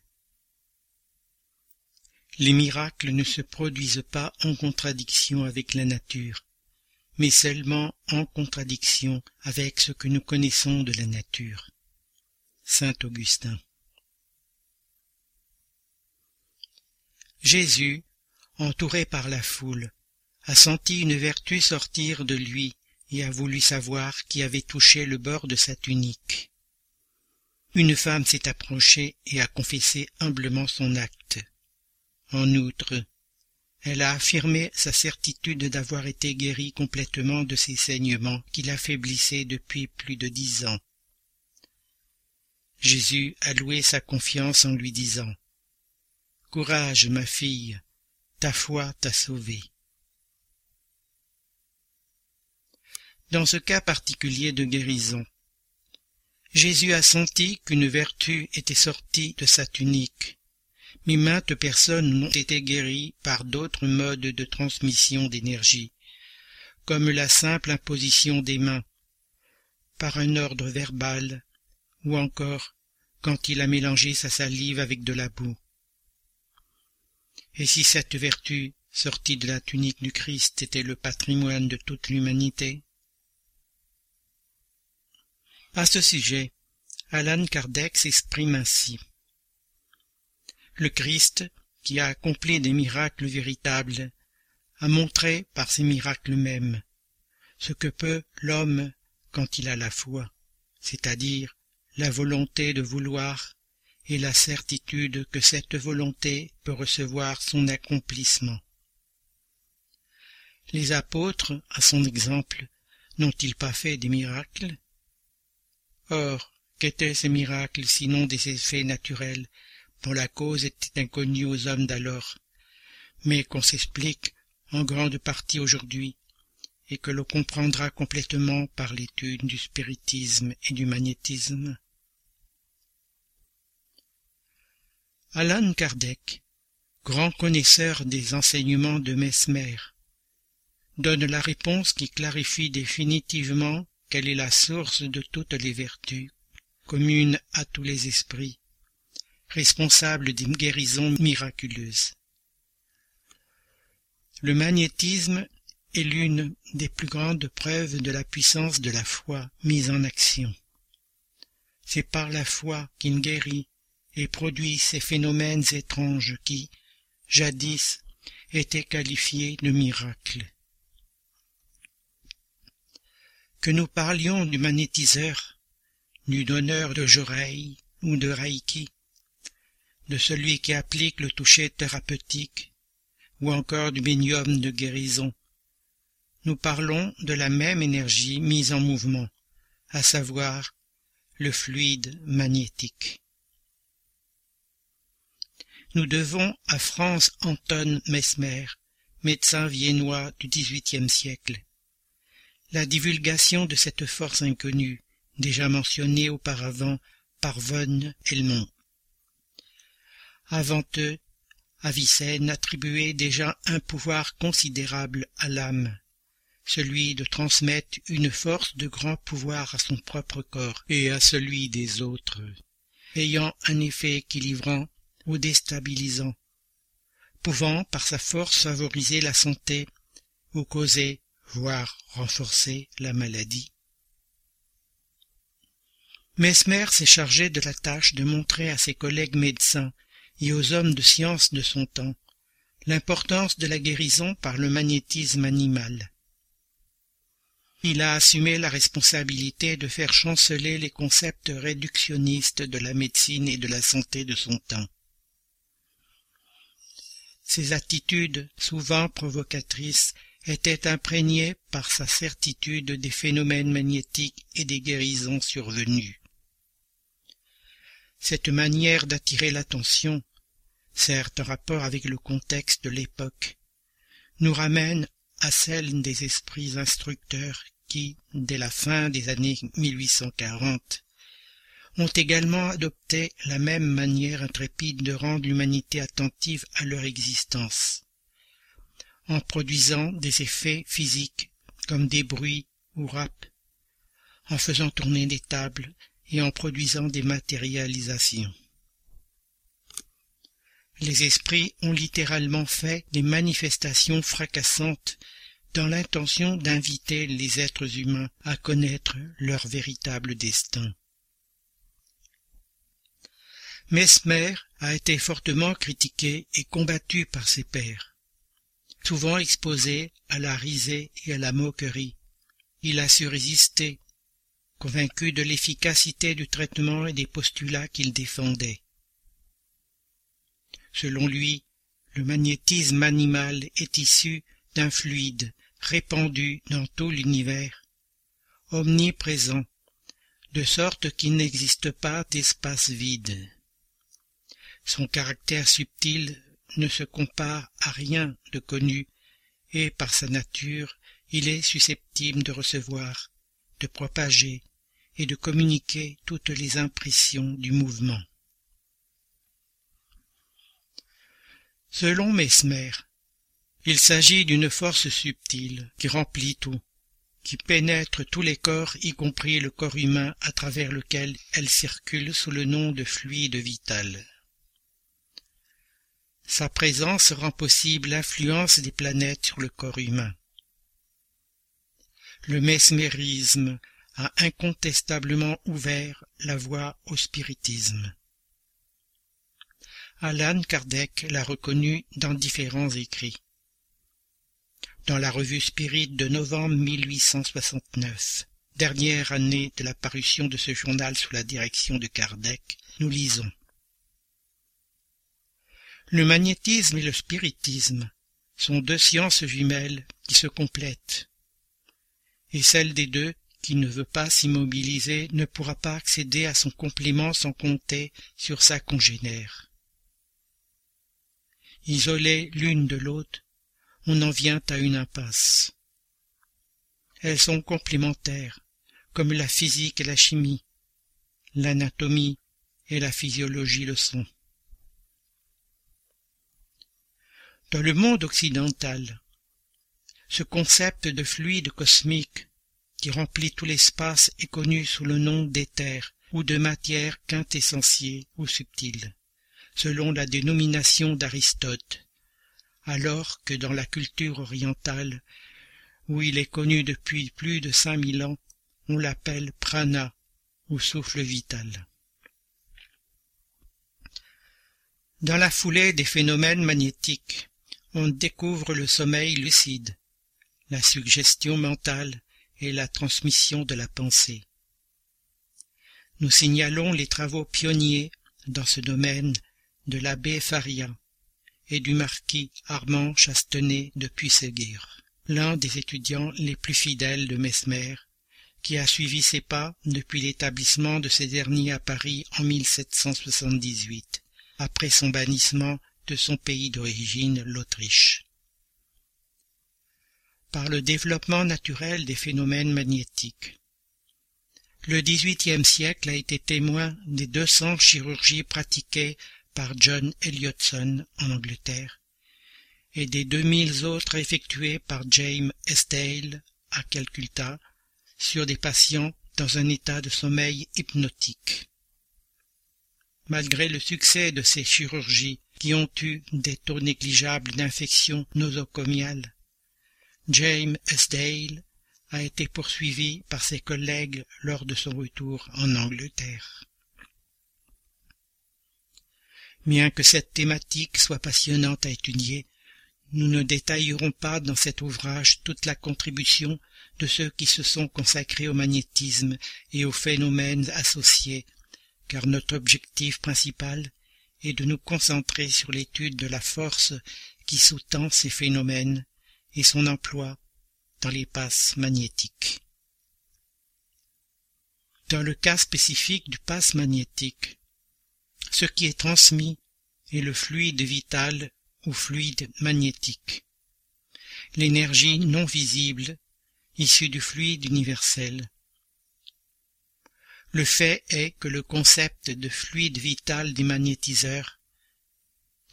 Speaker 6: Les miracles ne se produisent pas en contradiction avec la nature mais seulement en contradiction avec ce que nous connaissons de la nature. Saint Augustin. Jésus, entouré par la foule, a senti une vertu sortir de lui et a voulu savoir qui avait touché le bord de sa tunique. Une femme s'est approchée et a confessé humblement son acte. En outre, elle a affirmé sa certitude d'avoir été guérie complètement de ses saignements qui l'affaiblissaient depuis plus de dix ans. Jésus a loué sa confiance en lui disant Courage, ma fille, ta foi t'a sauvée. Dans ce cas particulier de guérison, Jésus a senti qu'une vertu était sortie de sa tunique mais maintes personnes ont été guéries par d'autres modes de transmission d'énergie, comme la simple imposition des mains, par un ordre verbal, ou encore quand il a mélangé sa salive avec de la boue. Et si cette vertu sortie de la tunique du Christ était le patrimoine de toute l'humanité À ce sujet, Alan Kardec s'exprime ainsi. Le Christ, qui a accompli des miracles véritables, a montré par ces miracles mêmes ce que peut l'homme quand il a la foi, c'est-à-dire la volonté de vouloir et la certitude que cette volonté peut recevoir son accomplissement. Les apôtres, à son exemple, n'ont-ils pas fait des miracles? Or, qu'étaient ces miracles sinon des effets naturels dont la cause était inconnue aux hommes d'alors, mais qu'on s'explique en grande partie aujourd'hui, et que l'on comprendra complètement par l'étude du spiritisme et du magnétisme. Alan Kardec, grand connaisseur des enseignements de Mesmer, donne la réponse qui clarifie définitivement quelle est la source de toutes les vertus, communes à tous les esprits, responsable d'une guérison miraculeuse. Le magnétisme est l'une des plus grandes preuves de la puissance de la foi mise en action. C'est par la foi qu'il guérit et produit ces phénomènes étranges qui, jadis, étaient qualifiés de miracles. Que nous parlions du magnétiseur, du donneur de joreilles ou de Reiki, de celui qui applique le toucher thérapeutique, ou encore du médium de guérison. Nous parlons de la même énergie mise en mouvement, à savoir le fluide magnétique. Nous devons à Franz Anton Mesmer, médecin viennois du XVIIIe siècle, la divulgation de cette force inconnue, déjà mentionnée auparavant par von Helmont. Avant eux, Avicenne attribuait déjà un pouvoir considérable à l'âme, celui de transmettre une force de grand pouvoir à son propre corps et à celui des autres, ayant un effet équilibrant ou déstabilisant, pouvant par sa force favoriser la santé ou causer, voire renforcer la maladie. Mesmer s'est chargé de la tâche de montrer à ses collègues médecins et aux hommes de science de son temps l'importance de la guérison par le magnétisme animal. Il a assumé la responsabilité de faire chanceler les concepts réductionnistes de la médecine et de la santé de son temps. Ses attitudes, souvent provocatrices, étaient imprégnées par sa certitude des phénomènes magnétiques et des guérisons survenues. Cette manière d'attirer l'attention, certes en rapport avec le contexte de l'époque, nous ramène à celle des esprits instructeurs qui, dès la fin des années 1840, ont également adopté la même manière intrépide de rendre l'humanité attentive à leur existence, en produisant des effets physiques comme des bruits ou rap, en faisant tourner des tables et en produisant des matérialisations. Les esprits ont littéralement fait des manifestations fracassantes dans l'intention d'inviter les êtres humains à connaître leur véritable destin. Mesmer a été fortement critiqué et combattu par ses pairs. Souvent exposé à la risée et à la moquerie, il a su résister, convaincu de l'efficacité du traitement et des postulats qu'il défendait. Selon lui, le magnétisme animal est issu d'un fluide répandu dans tout l'univers, omniprésent, de sorte qu'il n'existe pas d'espace vide. Son caractère subtil ne se compare à rien de connu, et par sa nature il est susceptible de recevoir, de propager et de communiquer toutes les impressions du mouvement. Selon Mesmer, il s'agit d'une force subtile qui remplit tout, qui pénètre tous les corps, y compris le corps humain à travers lequel elle circule sous le nom de fluide vital. Sa présence rend possible l'influence des planètes sur le corps humain. Le mesmérisme a incontestablement ouvert la voie au spiritisme. Alan Kardec l'a reconnu dans différents écrits. Dans la revue Spirit de novembre 1869, dernière année de la parution de ce journal sous la direction de Kardec, nous lisons le magnétisme et le spiritisme sont deux sciences jumelles qui se complètent, et celle des deux qui ne veut pas s'immobiliser ne pourra pas accéder à son complément sans compter sur sa congénère. Isolées l'une de l'autre, on en vient à une impasse. Elles sont complémentaires, comme la physique et la chimie, l'anatomie et la physiologie le sont. Dans le monde occidental, ce concept de fluide cosmique qui remplit tout l'espace est connu sous le nom d'éther ou de matière quintessentielle ou subtile, selon la dénomination d'Aristote, alors que dans la culture orientale, où il est connu depuis plus de cinq mille ans, on l'appelle prana ou souffle vital. Dans la foulée des phénomènes magnétiques, on découvre le sommeil lucide, la suggestion mentale et la transmission de la pensée. Nous signalons les travaux pionniers dans ce domaine de l'abbé Faria et du marquis Armand Chastenay de Puisséguire, l'un des étudiants les plus fidèles de Mesmer, qui a suivi ses pas depuis l'établissement de ces derniers à Paris en 1778, après son bannissement de son pays d'origine, l'Autriche. Par le développement naturel des phénomènes magnétiques. Le XVIIIe siècle a été témoin des deux cents chirurgies pratiquées par John Elliotson en Angleterre et des 2000 autres effectués par James Estale à Calcutta sur des patients dans un état de sommeil hypnotique. Malgré le succès de ces chirurgies qui ont eu des taux négligeables d'infection nosocomiale, James Esdale a été poursuivi par ses collègues lors de son retour en Angleterre. Bien que cette thématique soit passionnante à étudier, nous ne détaillerons pas dans cet ouvrage toute la contribution de ceux qui se sont consacrés au magnétisme et aux phénomènes associés, car notre objectif principal est de nous concentrer sur l'étude de la force qui sous-tend ces phénomènes et son emploi dans les passes magnétiques. Dans le cas spécifique du passe magnétique, ce qui est transmis est le fluide vital ou fluide magnétique, l'énergie non visible issue du fluide universel. Le fait est que le concept de fluide vital des magnétiseurs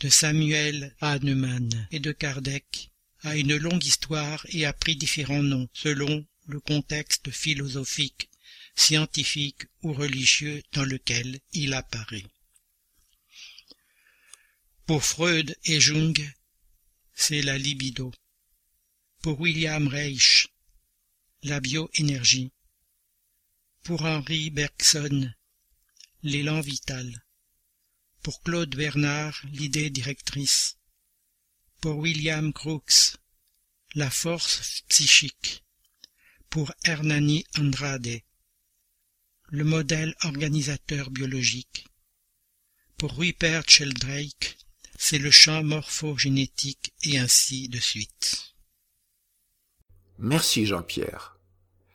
Speaker 6: de Samuel Hahnemann et de Kardec a une longue histoire et a pris différents noms selon le contexte philosophique, scientifique ou religieux dans lequel il apparaît. Pour Freud et Jung, c'est la libido. Pour William Reich, la bioénergie. Pour Henri Bergson, l'élan vital. Pour Claude Bernard, l'idée directrice. Pour William Crookes, la force psychique. Pour Hernani Andrade, le modèle organisateur biologique. Pour Rupert Sheldrake, c'est le champ morphogénétique et ainsi de suite.
Speaker 1: Merci Jean-Pierre.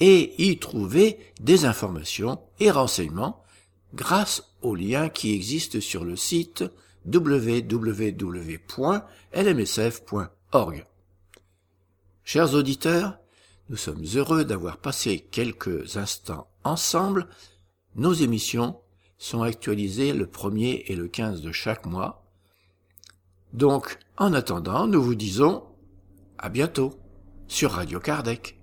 Speaker 1: et y trouver des informations et renseignements grâce aux liens qui existent sur le site www.lmsf.org. Chers auditeurs, nous sommes heureux d'avoir passé quelques instants ensemble. Nos émissions sont actualisées le 1er et le 15 de chaque mois. Donc, en attendant, nous vous disons à bientôt sur Radio Kardec.